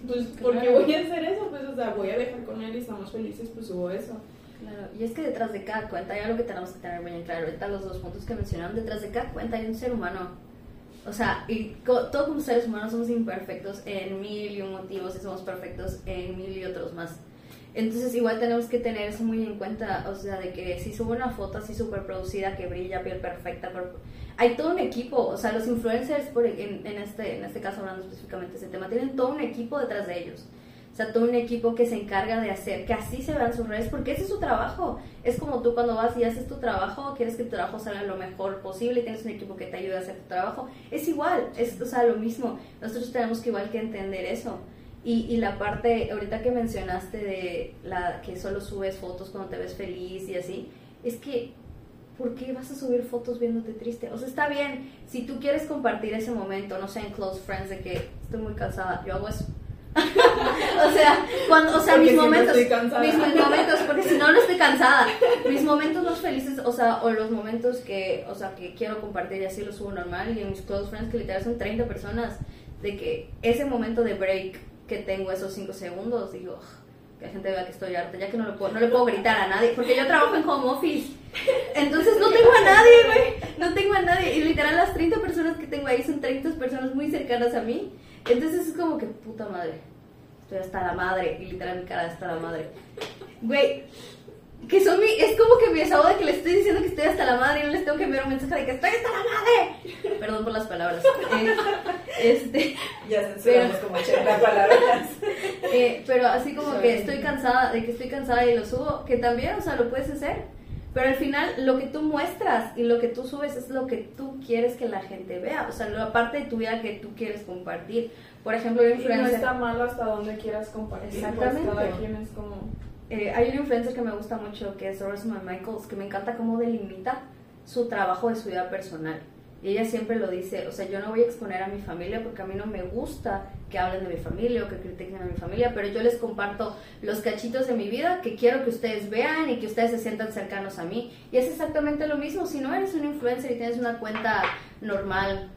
Pues, ¿por qué Claro. voy a hacer eso? Pues, o sea, voy a viajar con él y estamos felices, pues subo eso. Claro, y es que detrás de cada cuenta, ya lo que tenemos que tener muy en claro, ahorita los dos puntos que mencionaron, detrás de cada cuenta hay un ser humano. O sea, y co- todos como seres humanos somos imperfectos en mil y un motivos y somos perfectos en mil y otros más. Entonces igual tenemos que tener eso muy en cuenta, o sea, de que si subo una foto así súper producida, que brilla, piel perfecta, cuerpo- hay todo un equipo, o sea, los influencers, por, en, en este, en este caso hablando específicamente de ese tema, tienen todo un equipo detrás de ellos. O sea, todo un equipo que se encarga de hacer que así se vean sus redes, porque ese es su trabajo. Es como tú cuando vas y haces tu trabajo, quieres que tu trabajo salga lo mejor posible y tienes un equipo que te ayude a hacer tu trabajo. Es igual, es o sea, lo mismo. Nosotros tenemos que igual que entender eso. Y, y la parte, ahorita que mencionaste de la que solo subes fotos cuando te ves feliz y así, es que ¿por qué vas a subir fotos viéndote triste? O sea, está bien, si tú quieres compartir ese momento, no sé, en close friends, de que estoy muy cansada, yo hago eso. o sea, cuando, o sea, Porque mis momentos, mis momentos, porque si no, no estoy cansada. Mis momentos más felices, o sea, o los momentos que, o sea, que quiero compartir y así los subo normal y en mis close friends, que literal son 30 personas, de que ese momento de break que tengo, esos 5 segundos, digo, "Ugh, que la gente vea que estoy harta, ya que no le puedo, no le puedo gritar a nadie, porque yo trabajo en home office. Entonces no tengo a nadie, güey. No tengo a nadie. Y literal las 30 personas que tengo ahí son 30 personas muy cercanas a mí. Entonces es como que, puta madre. Estoy hasta la madre. Y literal mi cara hasta la madre. Güey. Que son mi, es como que mi desahogo de que les estoy diciendo que estoy hasta la madre y no les tengo que enviar un mensaje de que estoy hasta la madre. Perdón por las palabras. Eh, este, Ya censuramos como 80 palabras. eh, pero así como que estoy cansada, de que estoy cansada y lo subo, que también, o sea, lo puedes hacer. Pero al final lo que tú muestras y lo que tú subes es lo que tú quieres que la gente vea, o sea, la parte de tu vida que tú quieres compartir. Por ejemplo, una Y no influencer, está mal hasta donde quieras compartir. Exactamente. Pues cada quien es como... eh, hay una influencer que me gusta mucho que es Rosamund Michaels, que me encanta cómo delimita su trabajo de su vida personal. Y ella siempre lo dice, o sea, yo no voy a exponer a mi familia porque a mí no me gusta que hablen de mi familia o que critiquen a mi familia, pero yo les comparto los cachitos de mi vida que quiero que ustedes vean y que ustedes se sientan cercanos a mí. Y es exactamente lo mismo, si no eres un influencer y tienes una cuenta normal,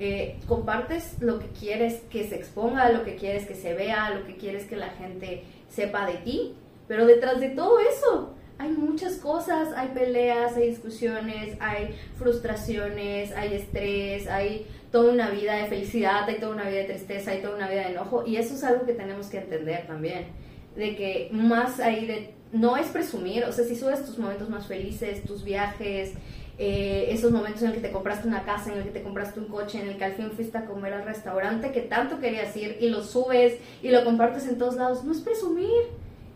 eh, compartes lo que quieres que se exponga, lo que quieres que se vea, lo que quieres que la gente sepa de ti, pero detrás de todo eso hay muchas cosas, hay peleas, hay discusiones, hay frustraciones, hay estrés, hay toda una vida de felicidad, hay toda una vida de tristeza, hay toda una vida de enojo y eso es algo que tenemos que entender también, de que más ahí de, no es presumir, o sea, si subes tus momentos más felices, tus viajes, eh, esos momentos en el que te compraste una casa, en el que te compraste un coche, en el que al fin fuiste a comer al restaurante que tanto querías ir y lo subes y lo compartes en todos lados, no es presumir,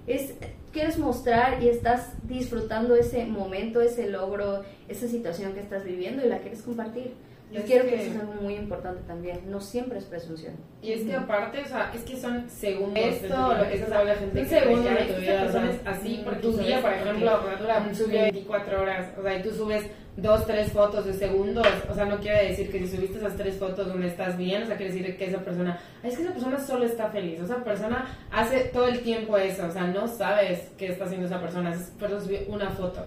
es quieres mostrar y estás disfrutando ese momento, ese logro, esa situación que estás viviendo y la quieres compartir. Yo Es quiero que que- eso es algo muy importante también. No siempre es presunción. Y es que aparte, o sea, es que son segundos. Esto, lo que se sabe la gente Un que segundo de tu vida, persona o sea, es así, porque tu día, por ejemplo, dura sube 24 horas, o sea, y tú subes dos, tres fotos de segundos, o sea, no quiere decir que si subiste esas tres fotos donde estás bien, o sea, quiere decir que esa persona, es que esa persona solo está feliz, o esa persona hace todo el tiempo eso, o sea, no sabes qué está haciendo esa persona, esa persona subió una foto,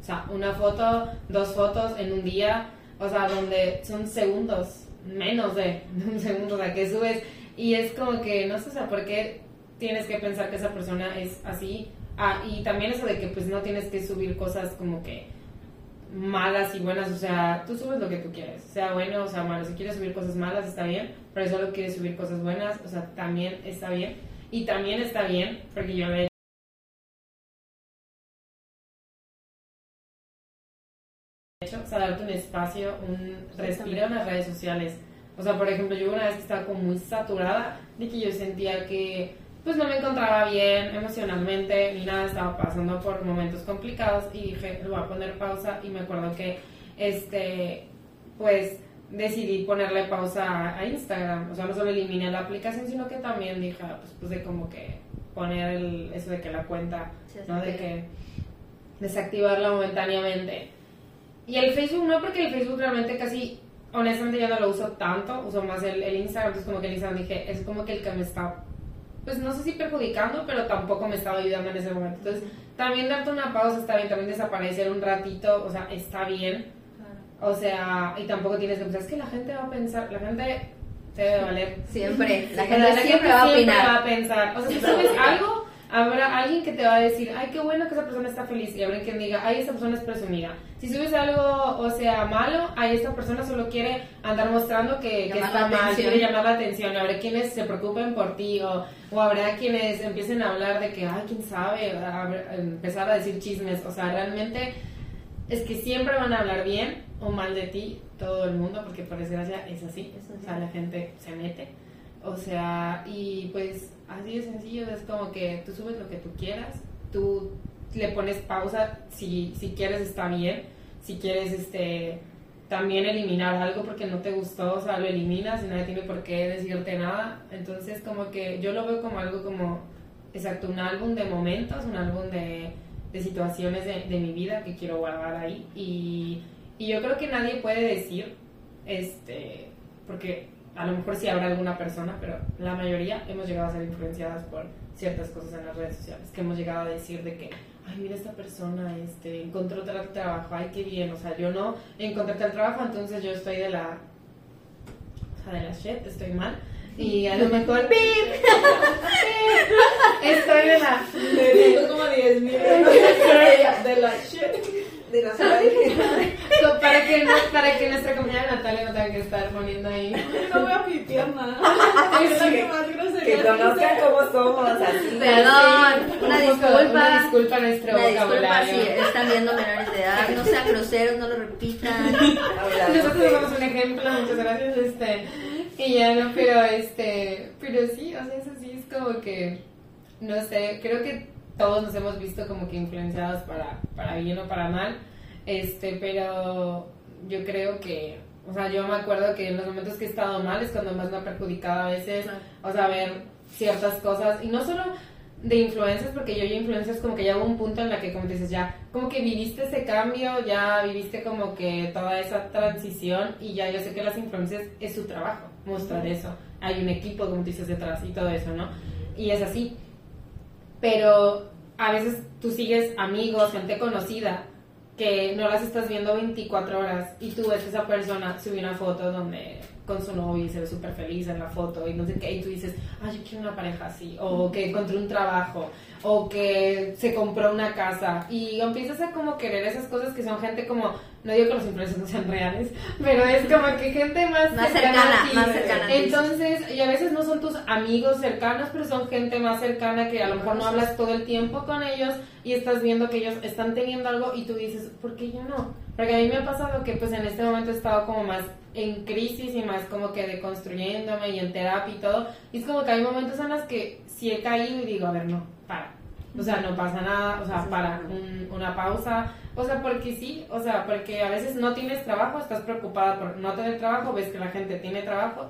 o sea, una foto, dos fotos en un día, o sea, donde son segundos, menos de un segundo, o sea, que subes, y es como que, no sé, o sea, ¿por qué tienes que pensar que esa persona es así? Ah, y también eso de que pues no tienes que subir cosas como que malas y buenas, o sea, tú subes lo que tú quieres, sea bueno o sea malo, si quieres subir cosas malas está bien, pero si solo quieres subir cosas buenas, o sea, también está bien, y también está bien, porque yo me hecho, o sea, darte un espacio, un respiro en las redes sociales, o sea, por ejemplo, yo una vez que estaba como muy saturada de que yo sentía que pues no me encontraba bien emocionalmente ni nada, estaba pasando por momentos complicados y dije, le voy a poner pausa y me acuerdo que este pues decidí ponerle pausa a, Instagram, o sea, no solo eliminé la aplicación, sino que también dije, ah, pues puse como que poner el, eso de que la cuenta, Sí, ¿no? De que desactivarla momentáneamente. Y el Facebook no, porque el Facebook realmente casi, honestamente ya no lo uso tanto, uso más el, el Instagram, entonces como que el Instagram dije, es como que el que me está, pues no sé si perjudicando, pero tampoco me estaba ayudando en ese momento. Entonces también darte una pausa está bien, también desaparecer un ratito, o sea, está bien. O sea, y tampoco tienes que pensar, es que la gente va a pensar, la gente te debe valer. Siempre. La gente siempre va a siempre opinar. va a pensar. O sea, si subes algo, habrá alguien que te va a decir, ay, qué bueno que esa persona está feliz. Y habrá quien diga, ay, esta persona es presumida. Si subes algo, o sea, malo, ay, esta persona solo quiere andar mostrando que, está mal, quiere llamar la atención. Habrá quienes se preocupen por ti, o, o habrá quienes empiecen a hablar de que, ay, quién sabe, empezar a decir chismes. O sea, realmente es que siempre van a hablar bien o mal de ti todo el mundo, porque por desgracia es así. Es así. O sea, la gente se mete. O sea, y pues así de sencillo, es como que tú subes lo que tú quieras, tú le pones pausa, si, si quieres está bien, si quieres este también eliminar algo porque no te gustó, o sea, lo eliminas y nadie tiene por qué decirte nada. Entonces, como que yo lo veo como algo como, exacto, un álbum de momentos, un álbum de, de situaciones de, de mi vida que quiero guardar ahí. Y, y yo creo que nadie puede decir, este, porque a lo mejor sí habrá alguna persona, pero la mayoría hemos llegado a ser influenciadas por ciertas cosas en las redes sociales, que hemos llegado a decir de que, ay, mira esta persona, este, encontró otro trabajo, ay, qué bien, o sea, yo no encontré tal trabajo, entonces yo estoy de la, o sea, de la shit, estoy mal, y a lo mejor, ¡pip! estoy de la, Necesito como 10 mil de la shit. De la suave. So, para que, para que nuestra compañera Natalia no tenga que estar poniendo ahí. No voy a pipiar nada. Es que más Que conozcan cómo somos, así. Perdón, una disculpa. Una disculpa a nuestro Una disculpa vocabulario. si están viendo menores de edad. No sean groseros, no lo repitan. Nosotros somos un ejemplo, muchas gracias. Este, y ya no, pero este, pero sí, o sea, eso sí es como que, no sé, creo que todos nos hemos visto como que influenciados para, para bien o para mal, este, pero yo creo que, o sea, yo me acuerdo que en los momentos que he estado mal es cuando más me ha perjudicado a veces, o sea, ver ciertas cosas, y no solo de influencias, porque yo ya influencias como que ya hubo un punto en la que como te dices, ya, como que viviste ese cambio, ya viviste como que toda esa transición y ya yo sé que las influencias es su trabajo, mostrar eso. Hay un equipo, como tú dices, detrás y todo eso, ¿no? Y es así. Pero a veces tú sigues amigos, gente conocida, que no las estás viendo 24 horas y tú ves que esa persona subió una foto donde con su novio y se ve súper feliz en la foto y no sé qué, y tú dices, ay, yo quiero una pareja así, o que encontró un trabajo, o que se compró una casa, y empiezas a como querer esas cosas que son gente como, no digo que los influencers no sean reales, pero es como que gente más, Más cercana, ti. más cercana. Entonces, y a veces no son tus amigos cercanos, pero son gente más cercana que a lo mejor no hablas todo el tiempo con ellos y estás viendo que ellos están teniendo algo y tú dices, ¿por qué yo no? Porque a mí me ha pasado que pues en este momento he estado como más en crisis y más como que deconstruyéndome y en terapia y todo. Y es como que hay momentos en los que sí he caído y digo, a ver, no, para. O sea, no pasa nada, o sea, para un- una pausa, O sea, porque sí, o sea, porque a veces no tienes trabajo, estás preocupada por no tener trabajo, ves que la gente tiene trabajo,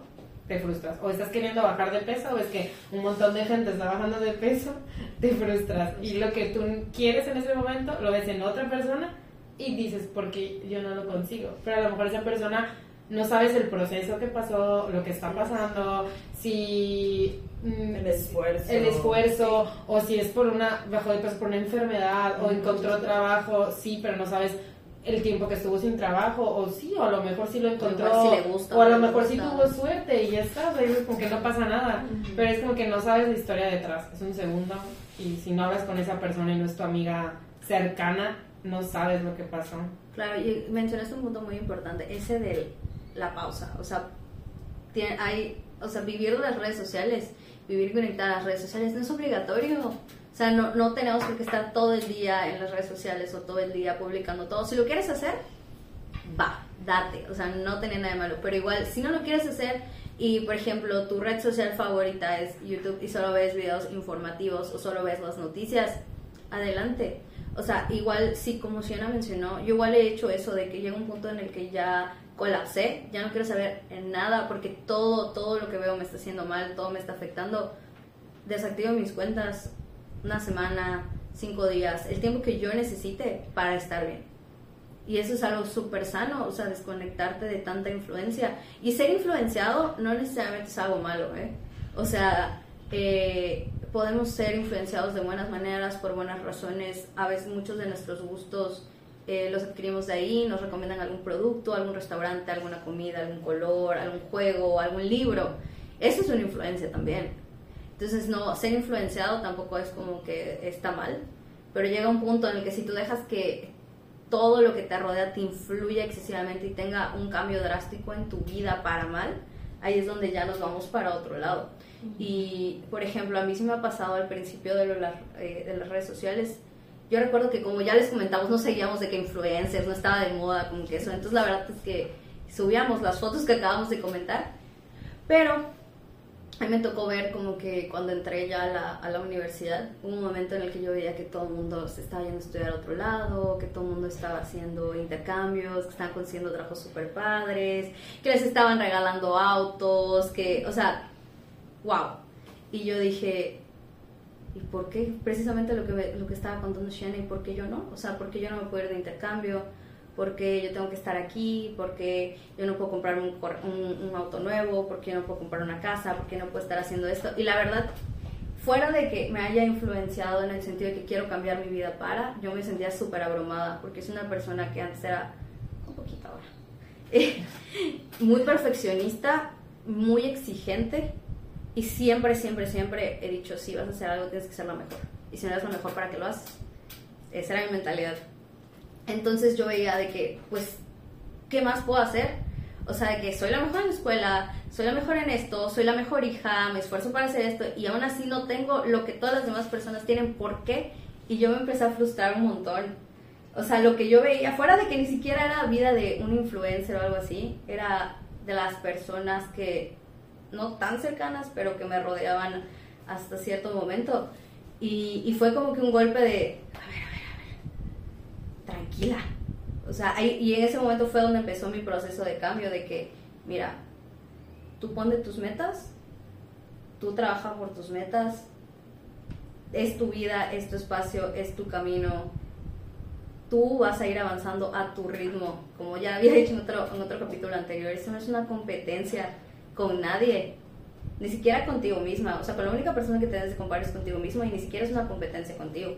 te frustras. O estás queriendo bajar de peso, ves que un montón de gente está bajando de peso, te frustras. Y lo que tú quieres en ese momento lo ves en otra persona y dices, ¿por qué yo no lo consigo? Pero a lo mejor esa persona no sabes el proceso que pasó, lo que está pasando, si mm, el esfuerzo, el esfuerzo o si es por una bajo de peso por una enfermedad o encontró trabajo, sí, pero no sabes el tiempo que estuvo sin trabajo o sí, o a lo mejor sí lo encontró o, le gusta, o a lo mejor sí tuvo suerte y ya está, o sea, es como que no pasa nada, pero es como que no sabes la historia detrás, es un segundo y si no hablas con esa persona y no es tu amiga cercana, no sabes lo que pasó. Claro, y mencionaste un punto muy importante, ese de la pausa. O sea, tiene, hay, o sea, vivir las redes sociales, vivir conectada a las redes sociales no es obligatorio. O sea, no, no tenemos que estar todo el día en las redes sociales o todo el día publicando todo. Si lo quieres hacer, va, date. O sea, no tiene nada de malo. Pero igual, si no lo quieres hacer y, por ejemplo, tu red social favorita es YouTube y solo ves videos informativos o solo ves las noticias, adelante. O sea, igual, sí, como Siena mencionó, yo igual he hecho eso de que llega un punto en el que ya colapsé, ya no quiero saber nada porque todo, todo lo que veo me está haciendo mal, todo me está afectando. Desactivo mis cuentas una semana, cinco días, el tiempo que yo necesite para estar bien. Y eso es algo súper sano, o sea, desconectarte de tanta influencia. Y ser influenciado no necesariamente es algo malo, ¿eh? O sea, eh, podemos ser influenciados de buenas maneras, por buenas razones. A veces muchos de nuestros gustos eh, los adquirimos de ahí, nos recomiendan algún producto, algún restaurante, alguna comida, algún color, algún juego, algún libro. Eso es una influencia también. Entonces, no, ser influenciado tampoco es como que está mal, pero llega un punto en el que si tú dejas que todo lo que te rodea te influya excesivamente y tenga un cambio drástico en tu vida para mal, ahí es donde ya nos vamos para otro lado. Y, por ejemplo, a mí sí me ha pasado al principio de, eh, de las redes sociales, yo recuerdo que como ya les comentamos, no seguíamos de que influencers, no estaba de moda como que eso. Entonces la verdad es que subíamos las fotos que acabamos de comentar. Pero a mí me tocó ver como que cuando entré ya a la, a la universidad, un momento en el que yo veía que todo el mundo se estaba yendo a estudiar a otro lado, que todo el mundo estaba haciendo intercambios, que estaban consiguiendo trabajos super padres, que les estaban regalando autos, que, o sea, wow. Y yo dije, ¿Y por qué? Precisamente lo que, lo que estaba contando Shana, ¿y por qué yo no? O sea, ¿por qué yo no me puedo ir de intercambio? ¿Por qué yo tengo que estar aquí? ¿Por qué yo no puedo comprar un, un, auto nuevo? ¿Por qué yo no puedo comprar una casa? ¿Por qué no puedo estar haciendo esto? Y la verdad, fuera de que me haya influenciado en el sentido de que quiero cambiar mi vida para, yo me sentía súper abrumada, porque es una persona que antes era un poquito ahora, muy perfeccionista, muy exigente, y siempre, siempre, siempre he dicho, si vas a hacer algo, tienes que ser lo mejor. Y si no eres lo mejor, ¿para qué lo haces? Esa era mi mentalidad. Entonces yo veía de que, pues, ¿qué más puedo hacer? O sea, de que soy la mejor en la escuela, soy la mejor en esto, soy la mejor hija, me esfuerzo para hacer esto y aún así no tengo lo que todas las demás personas tienen. ¿Por qué? Y yo me empecé a frustrar un montón. O sea, lo que yo veía, fuera de que ni siquiera era vida de un influencer o algo así, era de las personas que no tan cercanas, pero que me rodeaban hasta cierto momento. Y, fue como que un golpe de, a ver, a ver, a ver, tranquila. O sea, y en ese momento fue donde empezó mi proceso de cambio, de que, mira, tú pones tus metas, tú trabajas por tus metas, es tu vida, es tu espacio, es tu camino. Tú vas a ir avanzando a tu ritmo. Como ya había dicho en otro, en otro capítulo anterior, eso no es una competencia con nadie, ni siquiera contigo misma. O sea, con la única persona que tienes que comparar es contigo misma y ni siquiera es una competencia contigo.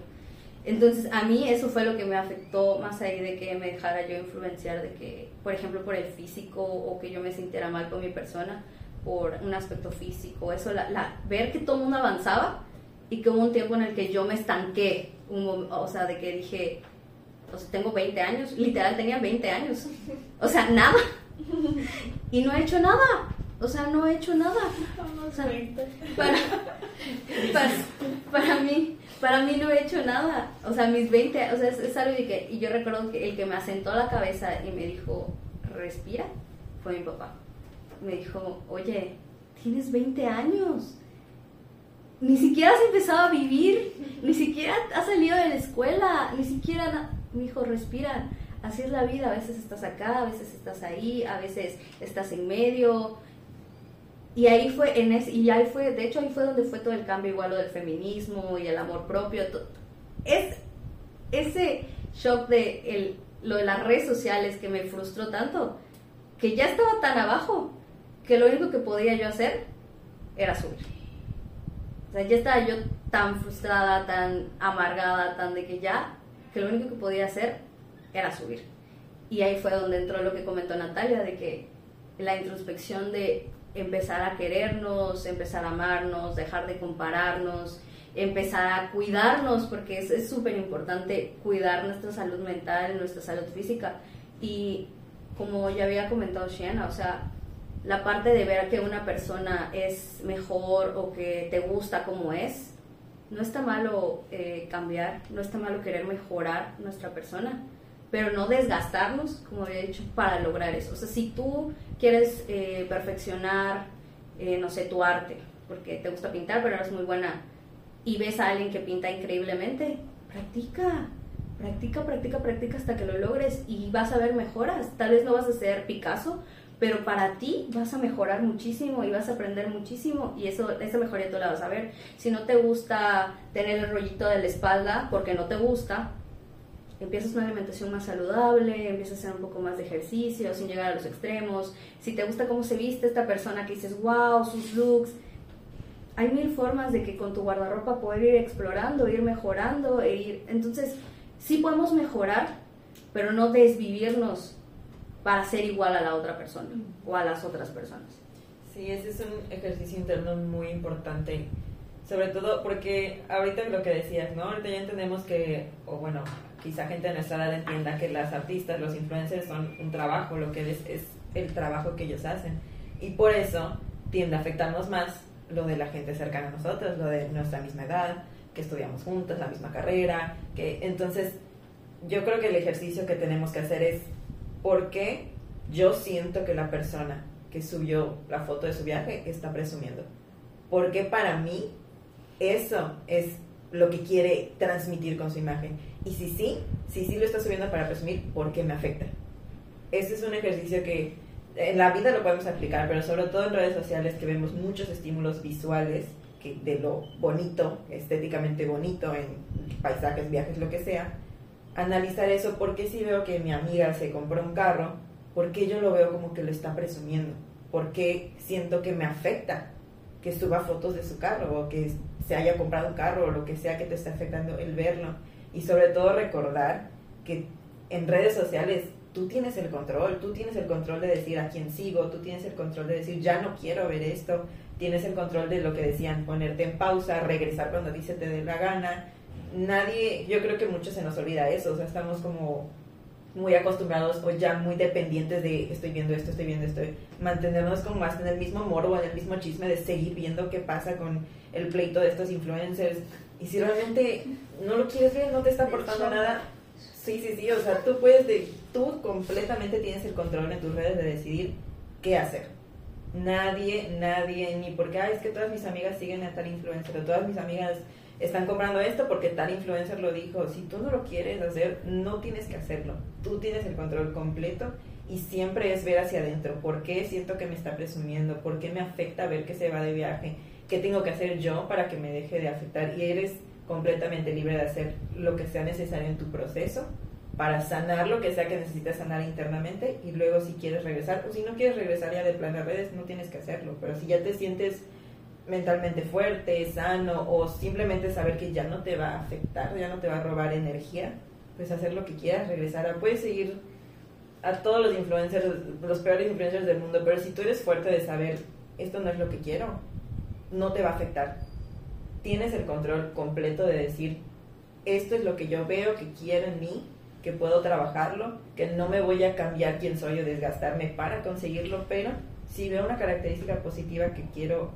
Entonces, a mí eso fue lo que me afectó más ahí de que me dejara yo influenciar de que, por ejemplo, por el físico o que yo me sintiera mal con mi persona por un aspecto físico. Eso, la, ver que todo el mundo avanzaba y que hubo un tiempo en el que yo me estanqué. o sea, de que dije, o sea, tengo 20 años, literal tenía 20 años. O sea, nada. Y no he hecho nada. O sea, no he hecho nada. para, para, mí, para mí no he hecho nada. O sea, mis 20, o sea, es, algo que, y yo recuerdo que el que me asentó la cabeza y me dijo, respira, fue mi papá. Me dijo, oye, tienes 20 años. Ni siquiera has empezado a vivir, ni siquiera has salido de la escuela, ni siquiera... mi hijo, respira. Así es la vida, a veces estás acá, a veces estás ahí, a veces estás en medio. Y ahí fue, en ese, y ahí fue, de hecho ahí fue donde fue todo el cambio, igual lo del feminismo y el amor propio. Es ese shock de el, lo de las redes sociales que me frustró tanto, que ya estaba tan abajo, que lo único que podía yo hacer era subir. O sea, ya estaba yo tan frustrada, tan amargada, tan de que ya, que lo único que podía hacer era subir. Y ahí fue donde entró lo que comentó Natalia, de que la introspección de empezar a querernos, empezar a amarnos, dejar de compararnos, empezar a cuidarnos, porque es súper importante cuidar nuestra salud mental, nuestra salud física. Y como ya había comentado Shiana, o sea, la parte de ver que una persona es mejor o que te gusta como es, no está malo eh, cambiar, no está malo querer mejorar nuestra persona, pero no desgastarnos, como había dicho, para lograr eso. O sea, si tú quieres eh, perfeccionar, eh, no sé, tu arte, porque te gusta pintar, pero eres muy buena, y ves a alguien que pinta increíblemente, practica, practica, practica, practica hasta que lo logres y vas a ver mejoras. Tal vez no vas a ser Picasso, pero para ti vas a mejorar muchísimo y vas a aprender muchísimo y eso esa mejoría tú la vas a ver. Si no te gusta tener el rollito de la espalda porque no te gusta, empiezas una alimentación más saludable, empiezas a hacer un poco más de ejercicio sin llegar a los extremos. Si te gusta cómo se viste esta persona que dices, wow, sus looks, hay mil formas de que con tu guardarropa poder ir explorando, ir mejorando e ir... Entonces, sí podemos mejorar, pero no desvivirnos para ser igual a la otra persona o a las otras personas. Sí, ese es un ejercicio interno muy importante, sobre todo porque ahorita lo que decías, ¿no? Ahorita ya entendemos que, o bueno, quizá gente de nuestra edad entienda que las artistas, los influencers son un trabajo, lo que es, es el trabajo que ellos hacen. Y por eso tiende a afectarnos más lo de la gente cercana a nosotros, lo de nuestra misma edad, que estudiamos juntos, la misma carrera, que entonces yo creo que el ejercicio que tenemos que hacer es ¿Por qué yo siento que la persona que subió la foto de su viaje está presumiendo? Porque para mí eso es lo que quiere transmitir con su imagen. Y si sí, si sí lo está subiendo para presumir, ¿por qué me afecta? Este es un ejercicio que en la vida lo podemos aplicar, pero sobre todo en redes sociales que vemos muchos estímulos visuales de lo bonito, estéticamente bonito en paisajes, viajes, lo que sea, analizar eso, porque si veo que mi amiga se compró un carro, ¿por qué yo lo veo como que lo está presumiendo? ¿Por qué siento que me afecta que suba fotos de su carro o que se haya comprado un carro o lo que sea que te esté afectando el verlo? Y sobre todo recordar que en redes sociales tú tienes el control, tú tienes el control de decir a quién sigo, tú tienes el control de decir ya no quiero ver esto, tienes el control de lo que decían, ponerte en pausa, regresar cuando dice te dé la gana, nadie, yo creo que mucho se nos olvida eso, o sea, estamos como muy acostumbrados o ya muy dependientes de estoy viendo esto, estoy viendo esto, mantenernos como más en el mismo morbo, en el mismo chisme de seguir viendo qué pasa con el pleito de estos influencers. Y si realmente no lo quieres ver, no te está aportando nada, sí, sí, sí, o sea, tú puedes, de, tú completamente tienes el control en tus redes de decidir qué hacer. Nadie, nadie, ni porque, es que todas mis amigas siguen a tal influencer, o todas mis amigas están comprando esto porque tal influencer lo dijo. Si tú no lo quieres hacer, no tienes que hacerlo. Tú tienes el control completo y siempre es ver hacia adentro. ¿Por qué siento que me está presumiendo? ¿Por qué me afecta ver que se va de viaje? ¿Qué tengo que hacer yo para que me deje de afectar? Y eres completamente libre de hacer lo que sea necesario en tu proceso para sanar lo que sea que necesites sanar internamente y luego si quieres regresar o si no quieres regresar ya de plan a redes no tienes que hacerlo pero si ya te sientes mentalmente fuerte, sano o simplemente saber que ya no te va a afectar, ya no te va a robar energía, pues hacer lo que quieras, regresar a, puedes seguir a todos los influencers, los peores influencers del mundo, pero si tú eres fuerte de saber esto no es lo que quiero, no te va a afectar. Tienes el control completo de decir esto es lo que yo veo que quiero en mí, que puedo trabajarlo, que no me voy a cambiar quién soy o desgastarme para conseguirlo, pero si veo una característica positiva que quiero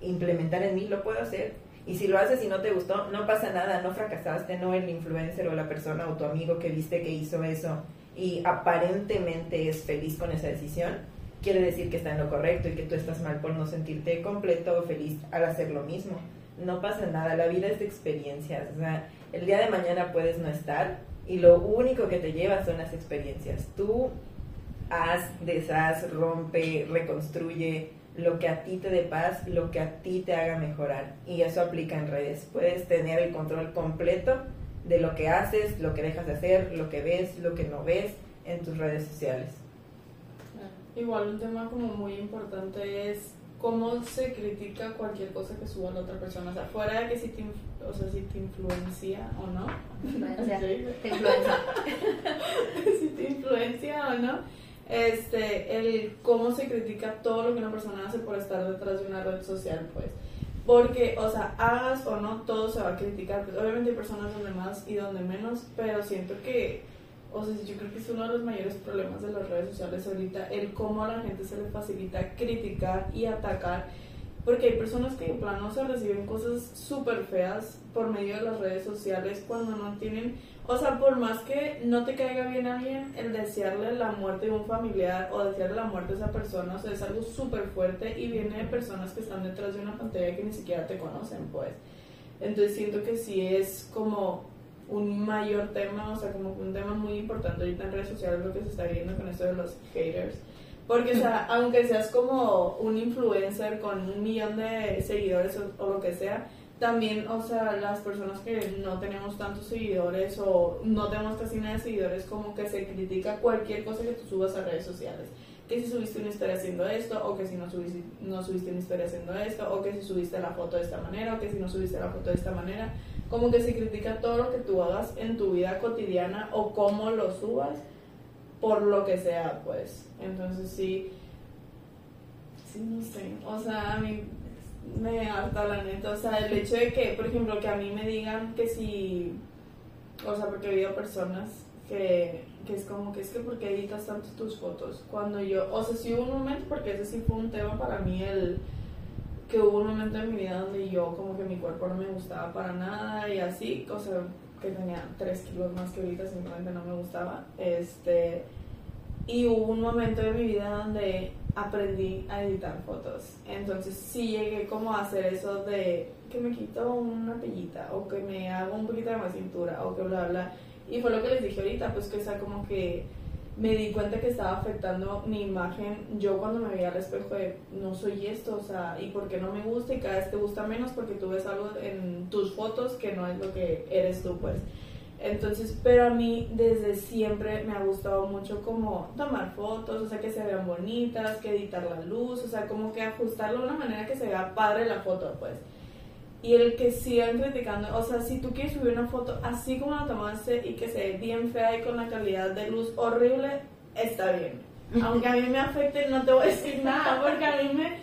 implementar en mí, lo puedo hacer. Y si lo haces y no te gustó, no pasa nada, no fracasaste, no el influencer o la persona o tu amigo que viste que hizo eso y aparentemente es feliz con esa decisión, quiere decir que está en lo correcto y que tú estás mal por no sentirte completo o feliz al hacer lo mismo. No pasa nada, la vida es de experiencias. El día de mañana puedes no estar y lo único que te lleva son las experiencias. Tú haz, deshaz, rompe, reconstruye lo que a ti te dé paz, lo que a ti te haga mejorar. Y eso aplica en redes. Puedes tener el control completo de lo que haces, lo que dejas de hacer, lo que ves, lo que no ves en tus redes sociales. Igual un tema como muy importante es cómo se critica cualquier cosa que suba la otra persona. O sea, fuera de que si te, o sea, si te influencia o no. Influencia. Sí. Te influencia. si te influencia o no. Este, el cómo se critica todo lo que una persona hace por estar detrás de una red social, pues. Porque, o sea, hagas o no, todo se va a criticar. Pues obviamente hay personas donde más y donde menos, pero siento que, o sea, yo creo que es uno de los mayores problemas de las redes sociales ahorita, el cómo a la gente se le facilita criticar y atacar. Porque hay personas que en plano se reciben cosas súper feas por medio de las redes sociales cuando no tienen, o sea, por más que no te caiga bien a alguien, el desearle la muerte de un familiar o desearle la muerte a esa persona, o sea, es algo súper fuerte y viene de personas que están detrás de una pantalla que ni siquiera te conocen, pues. Entonces siento que sí es como un mayor tema, o sea, como un tema muy importante ahorita en redes sociales lo que se está viendo con esto de los haters. Porque, o sea, aunque seas como un influencer con un millón de seguidores o, o lo que sea, también, o sea, las personas que no tenemos tantos seguidores o no tenemos casi nada de seguidores, como que se critica cualquier cosa que tú subas a redes sociales. Que si subiste una historia haciendo esto, o que si no subiste, no subiste una historia haciendo esto, o que si subiste la foto de esta manera, o que si no subiste la foto de esta manera. Como que se critica todo lo que tú hagas en tu vida cotidiana o cómo lo subas, por lo que sea, pues. Entonces sí, sí, no sé. O sea, a mí me harta la neta. O sea, el hecho de que, por ejemplo, que a mí me digan que si. O sea, porque he habido personas que, que es como que es que porque editas tanto tus fotos. Cuando yo. O sea, sí hubo un momento, porque ese sí fue un tema para mí, el. Que hubo un momento en mi vida donde yo, como que mi cuerpo no me gustaba para nada y así. O sea, que tenía 3 kilos más que ahorita, simplemente no me gustaba. Este. Y hubo un momento de mi vida donde aprendí a editar fotos. Entonces sí llegué como a hacer eso de que me quito una pellita o que me hago un poquito de más cintura o que bla bla. Y fue lo que les dije ahorita, pues que o sea, como que me di cuenta que estaba afectando mi imagen. Yo cuando me veía al espejo de no soy esto, o sea, y por qué no me gusta y cada vez te gusta menos porque tú ves algo en tus fotos que no es lo que eres tú, pues. Entonces, pero a mí desde siempre me ha gustado mucho como tomar fotos, o sea, que se vean bonitas, que editar la luz, o sea, como que ajustarlo de una manera que se vea padre la foto, pues. Y el que sigan criticando, o sea, si tú quieres subir una foto así como la tomaste y que se ve bien fea y con la calidad de luz horrible, está bien. Aunque a mí me afecte, no te voy a decir nada, porque a mí me,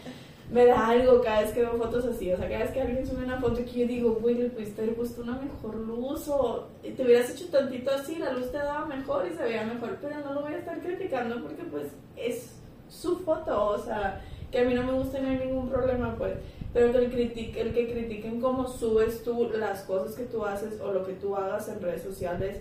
me da algo cada vez que veo fotos así. O sea, cada vez que alguien sube una foto que yo digo, güey, le pudiste haber puesto una mejor luz o te hubieras hecho tantito así, la luz te daba mejor y se veía mejor, pero no lo voy a estar criticando porque pues es su foto, o sea, que a mí no me gusta no hay ningún problema, pues. Pero que el, critique, el que critiquen cómo subes tú las cosas que tú haces o lo que tú hagas en redes sociales,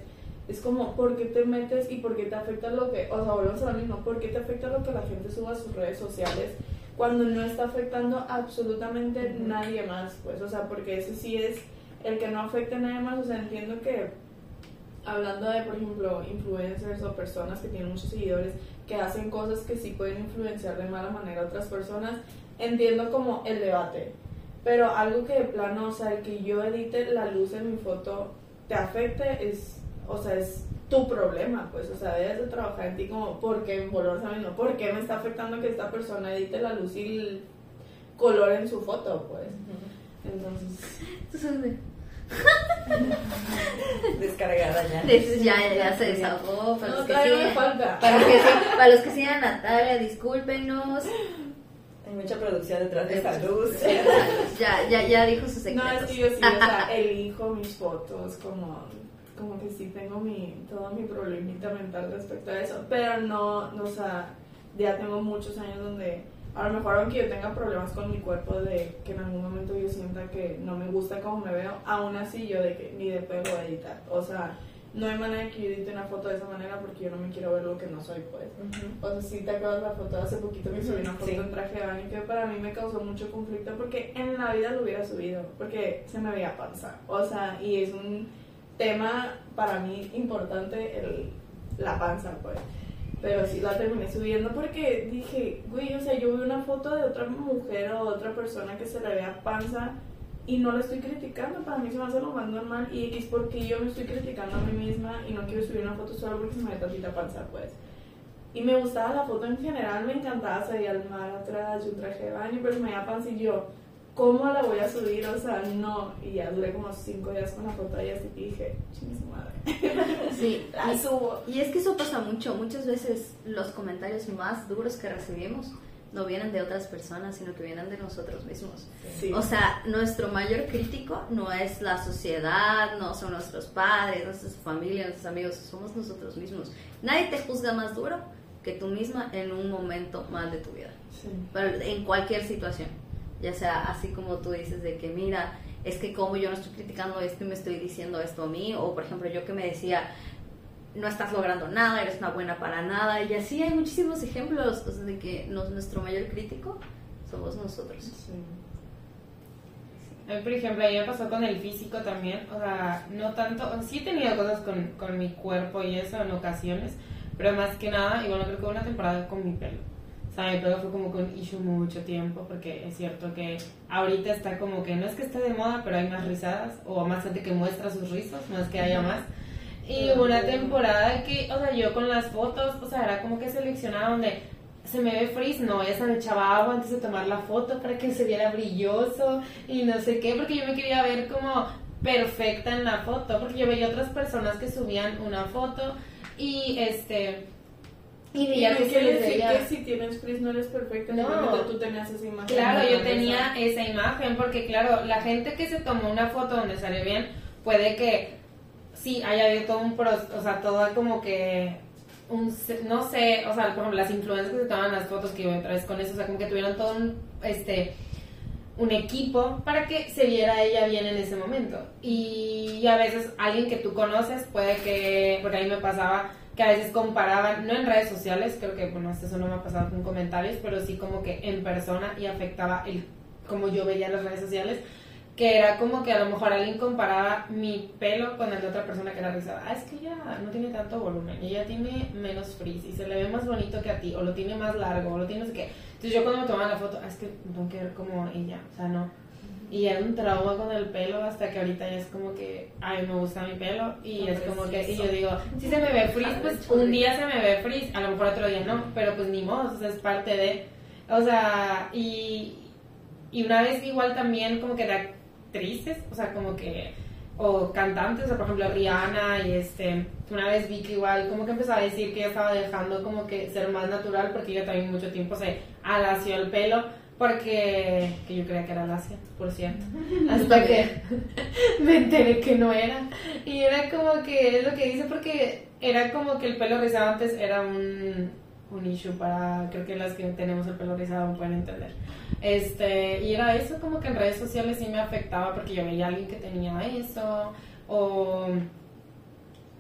es como, ¿por qué te metes y por qué te afecta lo que, o sea, volvemos a lo mismo, ¿por qué te afecta lo que la gente suba a sus redes sociales? cuando no está afectando absolutamente nadie más, pues, o sea, porque ese sí es el que no afecta a nadie más, o sea, entiendo que hablando de, por ejemplo, influencers o personas que tienen muchos seguidores que hacen cosas que sí pueden influenciar de mala manera a otras personas, entiendo como el debate, pero algo que de plano, o sea, el que yo edite la luz en mi foto te afecte es, o sea, es tu problema, pues, o sea, debes de trabajar en ti como, ¿por qué, volvemos a mismo, ¿por qué me está afectando que esta persona edite la luz y el color en su foto, pues? Entonces, Descargada ya. Entonces ya, ya se desahogó. Para, no, los que sigan, para, los que sigan, para los que sigan a Natalia, discúlpenos. Mucha producción detrás de esa luz. Ya, ya, ya dijo sus No, secretos. es que yo sí, o sea, elijo mis fotos como, como que sí tengo mi, todo mi problemita mental respecto a eso, pero no, no, o sea, ya tengo muchos años donde a lo mejor aunque yo tenga problemas con mi cuerpo de que en algún momento yo sienta que no me gusta como me veo, aún así yo de que ni de pedo voy a editar, o sea, no hay manera de que yo edite una foto de esa manera porque yo no me quiero ver lo que no soy, pues. O sea, si te acuerdas la foto de hace poquito que subí una foto Sí. en traje de baño que para mí me causó mucho conflicto porque en la vida lo hubiera subido, porque se me veía panza. O sea, y es un tema para mí importante el, la panza, pues. Pero sí la terminé subiendo porque dije, güey, o sea, yo vi una foto de otra mujer o otra persona que se le vea panza y no la estoy criticando, para mí se me hace lo más normal y X porque yo me estoy criticando a mí misma y no quiero subir una foto solo porque se me ve tantita panza, pues. Y me gustaba la foto en general, me encantaba, veía el mar atrás y un traje de baño, pero se me veía panza y yo, ¿cómo la voy a subir? O sea, no. Y ya duré como cinco días con la foto y así que dije, chingue su madre. Sí, La y- subo. Y es que eso pasa mucho. Muchas veces los comentarios más duros que recibimos no vienen de otras personas, sino que vienen de nosotros mismos. Sí. O sea, nuestro mayor crítico no es la sociedad, no son nuestros padres, no es nuestra familia, nuestros amigos, somos nosotros mismos. Nadie te juzga más duro que tú misma en un momento mal de tu vida. Sí. Pero en cualquier situación. Ya sea así como tú dices de que mira, es que como yo no estoy criticando esto y me estoy diciendo esto a mí, o por ejemplo yo que me decía, no estás logrando nada, eres una buena para nada, y así hay muchísimos ejemplos o sea, de que nos- nuestro mayor crítico somos nosotros. Sí. A mí, por ejemplo, a mí me pasó con el físico también, o sea, no tanto, sí he tenido cosas con, con mi cuerpo y eso en ocasiones, pero más que nada, y bueno, creo que una temporada con mi pelo. O sea, mi pelo fue como que un issue mucho tiempo, porque es cierto que ahorita está como que, no es que esté de moda, pero hay más rizadas, o más gente que muestra sus rizos, no es que haya más. Y hubo una temporada que, o sea, yo con las fotos, o sea, era como que seleccionaba donde se me ve frizz, no, ella se me echaba agua antes de tomar la foto para que se viera brilloso y no sé qué, porque yo me quería ver como perfecta en la foto, porque yo veía otras personas que subían una foto y este y veía no que se quiere les decir veía que si tienes frizz no eres perfecta, No. tú tenías esa imagen. Claro, yo tenía esa imagen porque claro, la gente que se tomó una foto donde salió bien, puede que sí haya habido todo un pro, o sea, todo como que un, no sé, o sea, por ejemplo, las influencers que se toman las fotos que yo otra vez con eso, o sea, como que tuvieron todo un, este, un equipo para que se viera ella bien en ese momento. Y a veces alguien que tú conoces puede que, porque a mí me pasaba que a veces comparaban, no en redes sociales, creo que, bueno, esto solo me ha pasado con comentarios, pero sí como que en persona y afectaba el como yo veía las redes sociales, que era como que a lo mejor alguien comparaba mi pelo con el de otra persona que era rizada. Ah, es que ella no tiene tanto volumen, y ella tiene menos frizz y se le ve más bonito que a ti, o lo tiene más largo, o lo tiene no sé qué. Entonces yo cuando me tomaba la foto, ah, es que tengo que ver como ella, o sea, no. Y era un trauma con el pelo hasta que ahorita ya es como que, ay, me gusta mi pelo y es como que, y yo digo, si se me ve frizz, pues un día se me ve frizz, a lo mejor otro día no, pero pues ni modo, o sea, es parte de, o sea, y, y una vez igual también como que actrices, o sea, como que, o cantantes, o sea, por ejemplo Rihanna y este, una vez vi que igual como que empezaba a decir que ella estaba dejando como que ser más natural porque ella también mucho tiempo se alació el pelo porque que yo creía que era lacia, por cierto, hasta que me enteré que no era. Y era como que es lo que dice porque era como que el pelo rizado antes era un, un issue para creo que las que tenemos el pelo rizado pueden entender este y era eso como que en redes sociales sí me afectaba porque yo veía a alguien que tenía eso o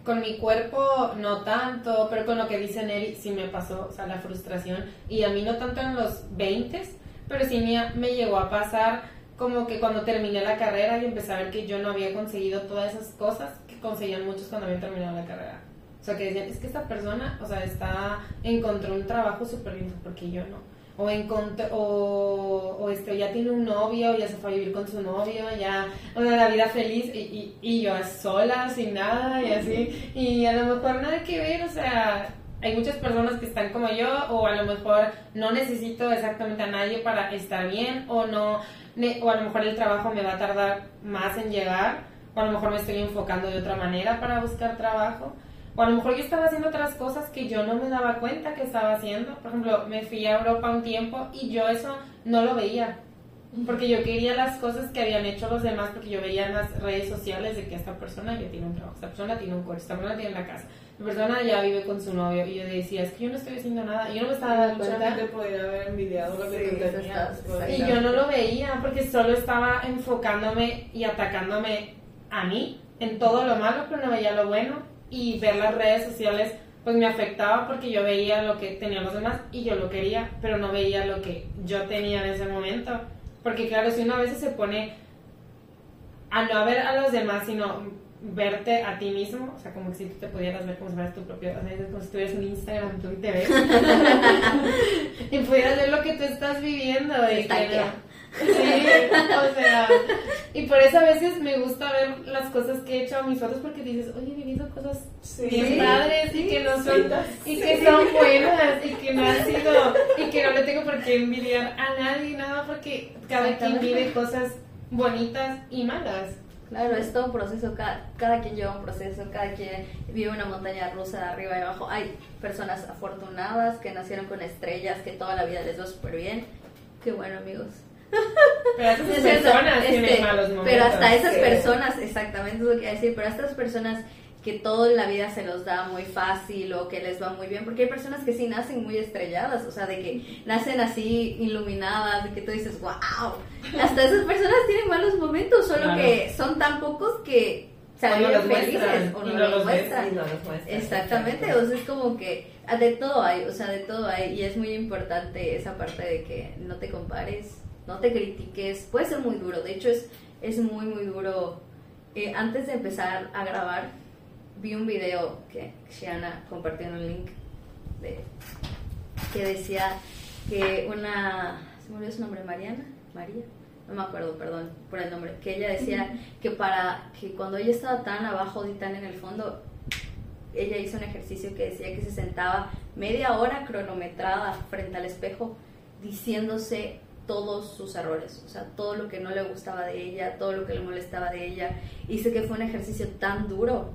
con mi cuerpo no tanto, pero con lo que dice Neri sí me pasó, o sea, la frustración. Y a mí no tanto en los 20, pero sí me, me llegó a pasar como que cuando terminé la carrera y empecé a ver que yo no había conseguido todas esas cosas que conseguían muchos cuando habían terminado la carrera. O sea, que decían, es que esta persona, o sea, está, encontró un trabajo súper bien, porque yo no. O, encontró, o, o este, ya tiene un novio, ya se fue a vivir con su novio, ya, o sea, la vida feliz, y, y, y yo sola, sin nada, y así. Y a lo mejor nada que ver, o sea, hay muchas personas que están como yo, o a lo mejor no necesito exactamente a nadie para estar bien, o no, o a lo mejor el trabajo me va a tardar más en llegar, o a lo mejor me estoy enfocando de otra manera para buscar trabajo. O a lo mejor yo estaba haciendo otras cosas que yo no me daba cuenta que estaba haciendo. Por ejemplo, me fui a Europa un tiempo y yo eso no lo veía. Porque yo quería las cosas que habían hecho los demás, porque yo veía en las redes sociales de que esta persona ya tiene un trabajo, esta persona tiene un coche, esta persona tiene una casa, esta persona ya vive con su novio. Y yo decía, es que yo no estoy haciendo nada. Y yo no me estaba dando Mucha cuenta. gente podría haber envidiado lo que Sí, tú tenías. pues. Y yo no lo veía porque solo estaba enfocándome y atacándome a mí en todo lo malo, pero no veía lo bueno. Y ver las redes sociales pues me afectaba porque yo veía lo que tenían los demás y yo lo quería, pero no veía lo que yo tenía en ese momento. Porque claro, si uno a veces se pone a no ver a los demás, sino verte a ti mismo, o sea, como que si tú te pudieras ver como si fueras tu propio, o sea, como si tuvieras un Instagram, tú y te ves, y pudieras ver lo que tú estás viviendo. Y Está que. Sí, o sea, y por eso a veces me gusta ver las cosas que he hecho a mis fotos porque dices, oye, he vivido cosas Sí. bien padres y que no son, Sí. y que son buenas y que no han sido, y que no le tengo por qué envidiar a nadie, nada, porque cada quien vive cosas bonitas y malas. Claro, es todo un proceso, cada, cada quien lleva un proceso, cada quien vive una montaña rusa de arriba y abajo. Hay personas afortunadas que nacieron con estrellas, que toda la vida les va súper bien. Qué bueno, amigos. Pero esas Es cierto, personas este, tienen malos momentos. Pero hasta esas sí. personas, exactamente es lo que iba a decir, pero estas personas que todo en la vida se los da muy fácil o que les va muy bien, porque hay personas que sí nacen muy estrelladas, o sea, de que nacen así iluminadas, de que tú dices, wow, hasta esas personas tienen malos momentos, solo Claro. que son tan pocos que se felices muestran, o no, no los muestran. Y no los muestran. Exactamente, o sea, es como que ah, de todo hay, o sea, de todo hay, y es muy importante esa parte de que no te compares, no te critiques, puede ser muy duro, de hecho es, es muy, muy duro. Eh, antes de empezar a grabar, vi un video que Shiana compartió en un link de, que decía que una, se me olvidó su nombre, Mariana, María, no me acuerdo, perdón por el nombre, que ella decía que para que cuando ella estaba tan abajo y tan en el fondo, ella hizo un ejercicio que decía que se sentaba media hora cronometrada frente al espejo diciéndose todos sus errores, o sea, todo lo que no le gustaba de ella, todo lo que le molestaba de ella. Y que fue un ejercicio tan duro,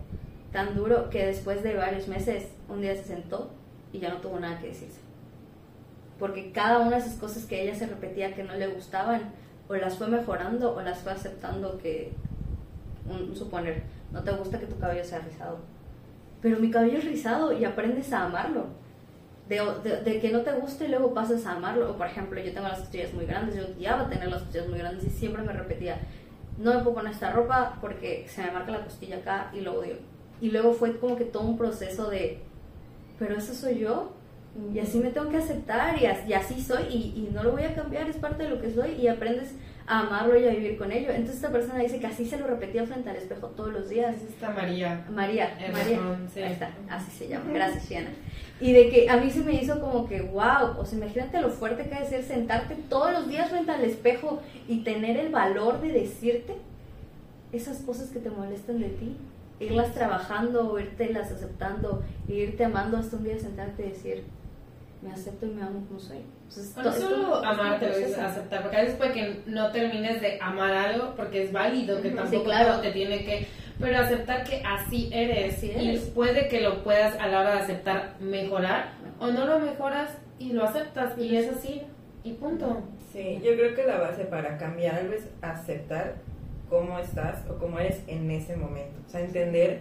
tan duro, que después de varios meses, un día se sentó y ya no tuvo nada que decirse. Porque cada una de esas cosas que ella se repetía que no le gustaban, o las fue mejorando o las fue aceptando que, suponer, no te gusta que tu cabello sea rizado. Pero mi cabello es rizado y aprendes a amarlo. De, de- de que no te guste y luego pasas a amarlo. O por ejemplo, yo tengo las costillas muy grandes, yo odiaba tener las costillas muy grandes y siempre me repetía, no me puedo poner esta ropa porque se me marca la costilla acá y lo odio. Y luego fue como que todo un proceso de, pero eso soy yo y así me tengo que aceptar y as- y así, soy y, y no lo voy a cambiar, es parte de lo que soy y aprendes a amarlo y a vivir con ello. Entonces esta persona dice que así se lo repetía frente al espejo todos los días. Es esta María. María, El María, sí. ahí está, así se llama, gracias Shiana. Y de que a mí se me hizo como que, wow, o sea, imagínate lo fuerte que ha de ser sentarte todos los días frente al espejo y tener el valor de decirte esas cosas que te molestan de ti, irlas trabajando, o irtelas aceptando, e irte amando hasta un día sentarte y decir, me acepto y me amo como soy. Entonces, No to- es solo todo- es amarte, es aceptar, porque a veces puede que no termines de amar algo porque es válido, que tampoco sí, claro. te tiene que, pero aceptar que así eres, Así y eres. puede que lo puedas a la hora de aceptar mejorar o no lo mejoras y lo aceptas y es así y punto. Sí, yo creo que la base para cambiar algo es aceptar cómo estás o cómo eres en ese momento. O sea, entender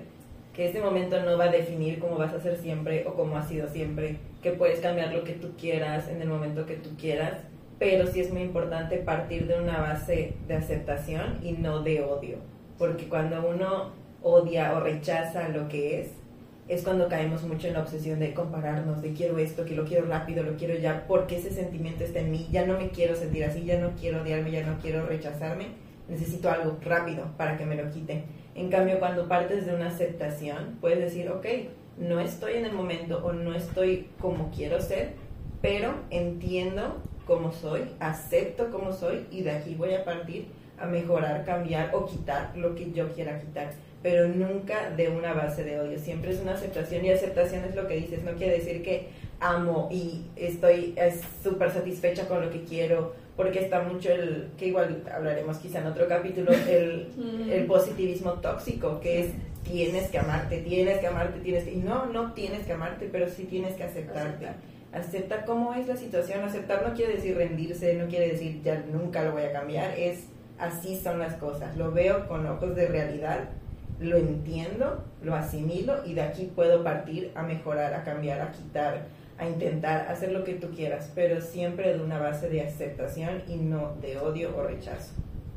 que ese momento no va a definir cómo vas a ser siempre o cómo has sido siempre, que puedes cambiar lo que tú quieras en el momento que tú quieras, pero sí es muy importante partir de una base de aceptación y no de odio, porque cuando uno odia o rechaza lo que es, es cuando caemos mucho en la obsesión de compararnos, de quiero esto, que lo quiero rápido, lo quiero ya, porque ese sentimiento está en mí, ya no me quiero sentir así, ya no quiero odiarme, ya no quiero rechazarme, necesito algo rápido para que me lo quite. En cambio, cuando partes de una aceptación, puedes decir, ok, no estoy en el momento o no estoy como quiero ser, pero entiendo cómo soy, acepto cómo soy y de aquí voy a partir a mejorar, cambiar o quitar lo que yo quiera quitar, pero nunca de una base de odio, siempre es una aceptación y aceptación es lo que dices, no quiere decir que amo y estoy es súper satisfecha con lo que quiero, porque está mucho el, que igual hablaremos quizá en otro capítulo, el, el positivismo tóxico, que es tienes que amarte, tienes que amarte, tienes que... Y no, no tienes que amarte, pero sí tienes que aceptarte. Aceptar. Acepta cómo es la situación. Aceptar no quiere decir rendirse, no quiere decir ya nunca lo voy a cambiar. Es así son las cosas. Lo veo con ojos de realidad, lo entiendo, lo asimilo y de aquí puedo partir a mejorar, a cambiar, a quitar, a intentar hacer lo que tú quieras, pero siempre de una base de aceptación y no de odio o rechazo.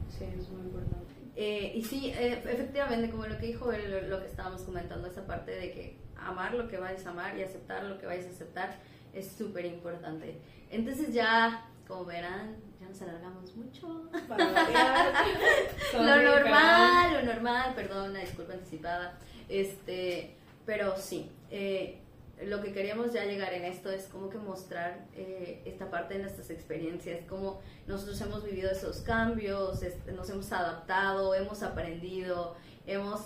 Sí, es muy importante. Eh, y sí, eh, efectivamente, como lo que dijo él, lo que estábamos comentando, esa parte de que amar lo que vayas a amar y aceptar lo que vayas a aceptar es súper importante. Entonces ya, como verán, ya nos alargamos mucho. Lo normal, lo normal, perdón, una disculpa anticipada. Este, pero sí, eh, lo que queríamos ya llegar en esto es como que mostrar eh, esta parte de nuestras experiencias, cómo nosotros hemos vivido esos cambios, este, nos hemos adaptado, hemos aprendido, hemos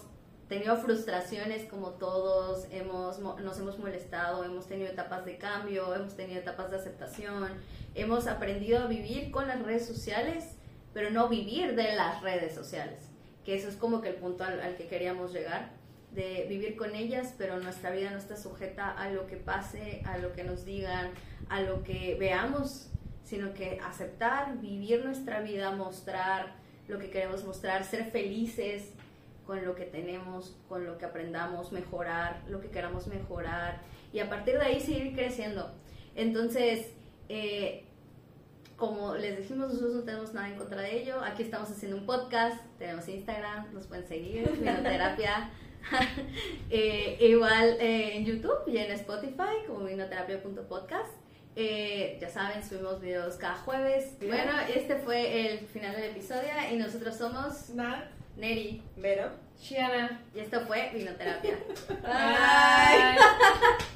tenido frustraciones como todos, hemos, mo- nos hemos molestado, hemos tenido etapas de cambio, hemos tenido etapas de aceptación, hemos aprendido a vivir con las redes sociales, pero no vivir de las redes sociales, que eso es como que el punto al, al que queríamos llegar, de vivir con ellas, pero nuestra vida no está sujeta a lo que pase, a lo que nos digan, a lo que veamos, sino que aceptar, vivir nuestra vida, mostrar lo que queremos mostrar, ser felices con lo que tenemos, con lo que aprendamos, mejorar lo que queramos mejorar y a partir de ahí seguir creciendo. Entonces, eh, como les dijimos, nosotros no tenemos nada en contra de ello. Aquí estamos haciendo un podcast, tenemos Instagram, nos pueden seguir, Vinoterapia. Eh, igual eh, en YouTube y en Spotify como vinoterapia.podcast. Eh, ya saben, subimos videos cada jueves. Bueno, este fue el final del episodio y nosotros somos Nat. Neri Vero. Shiana. y esto fue Vinoterapia. Bye.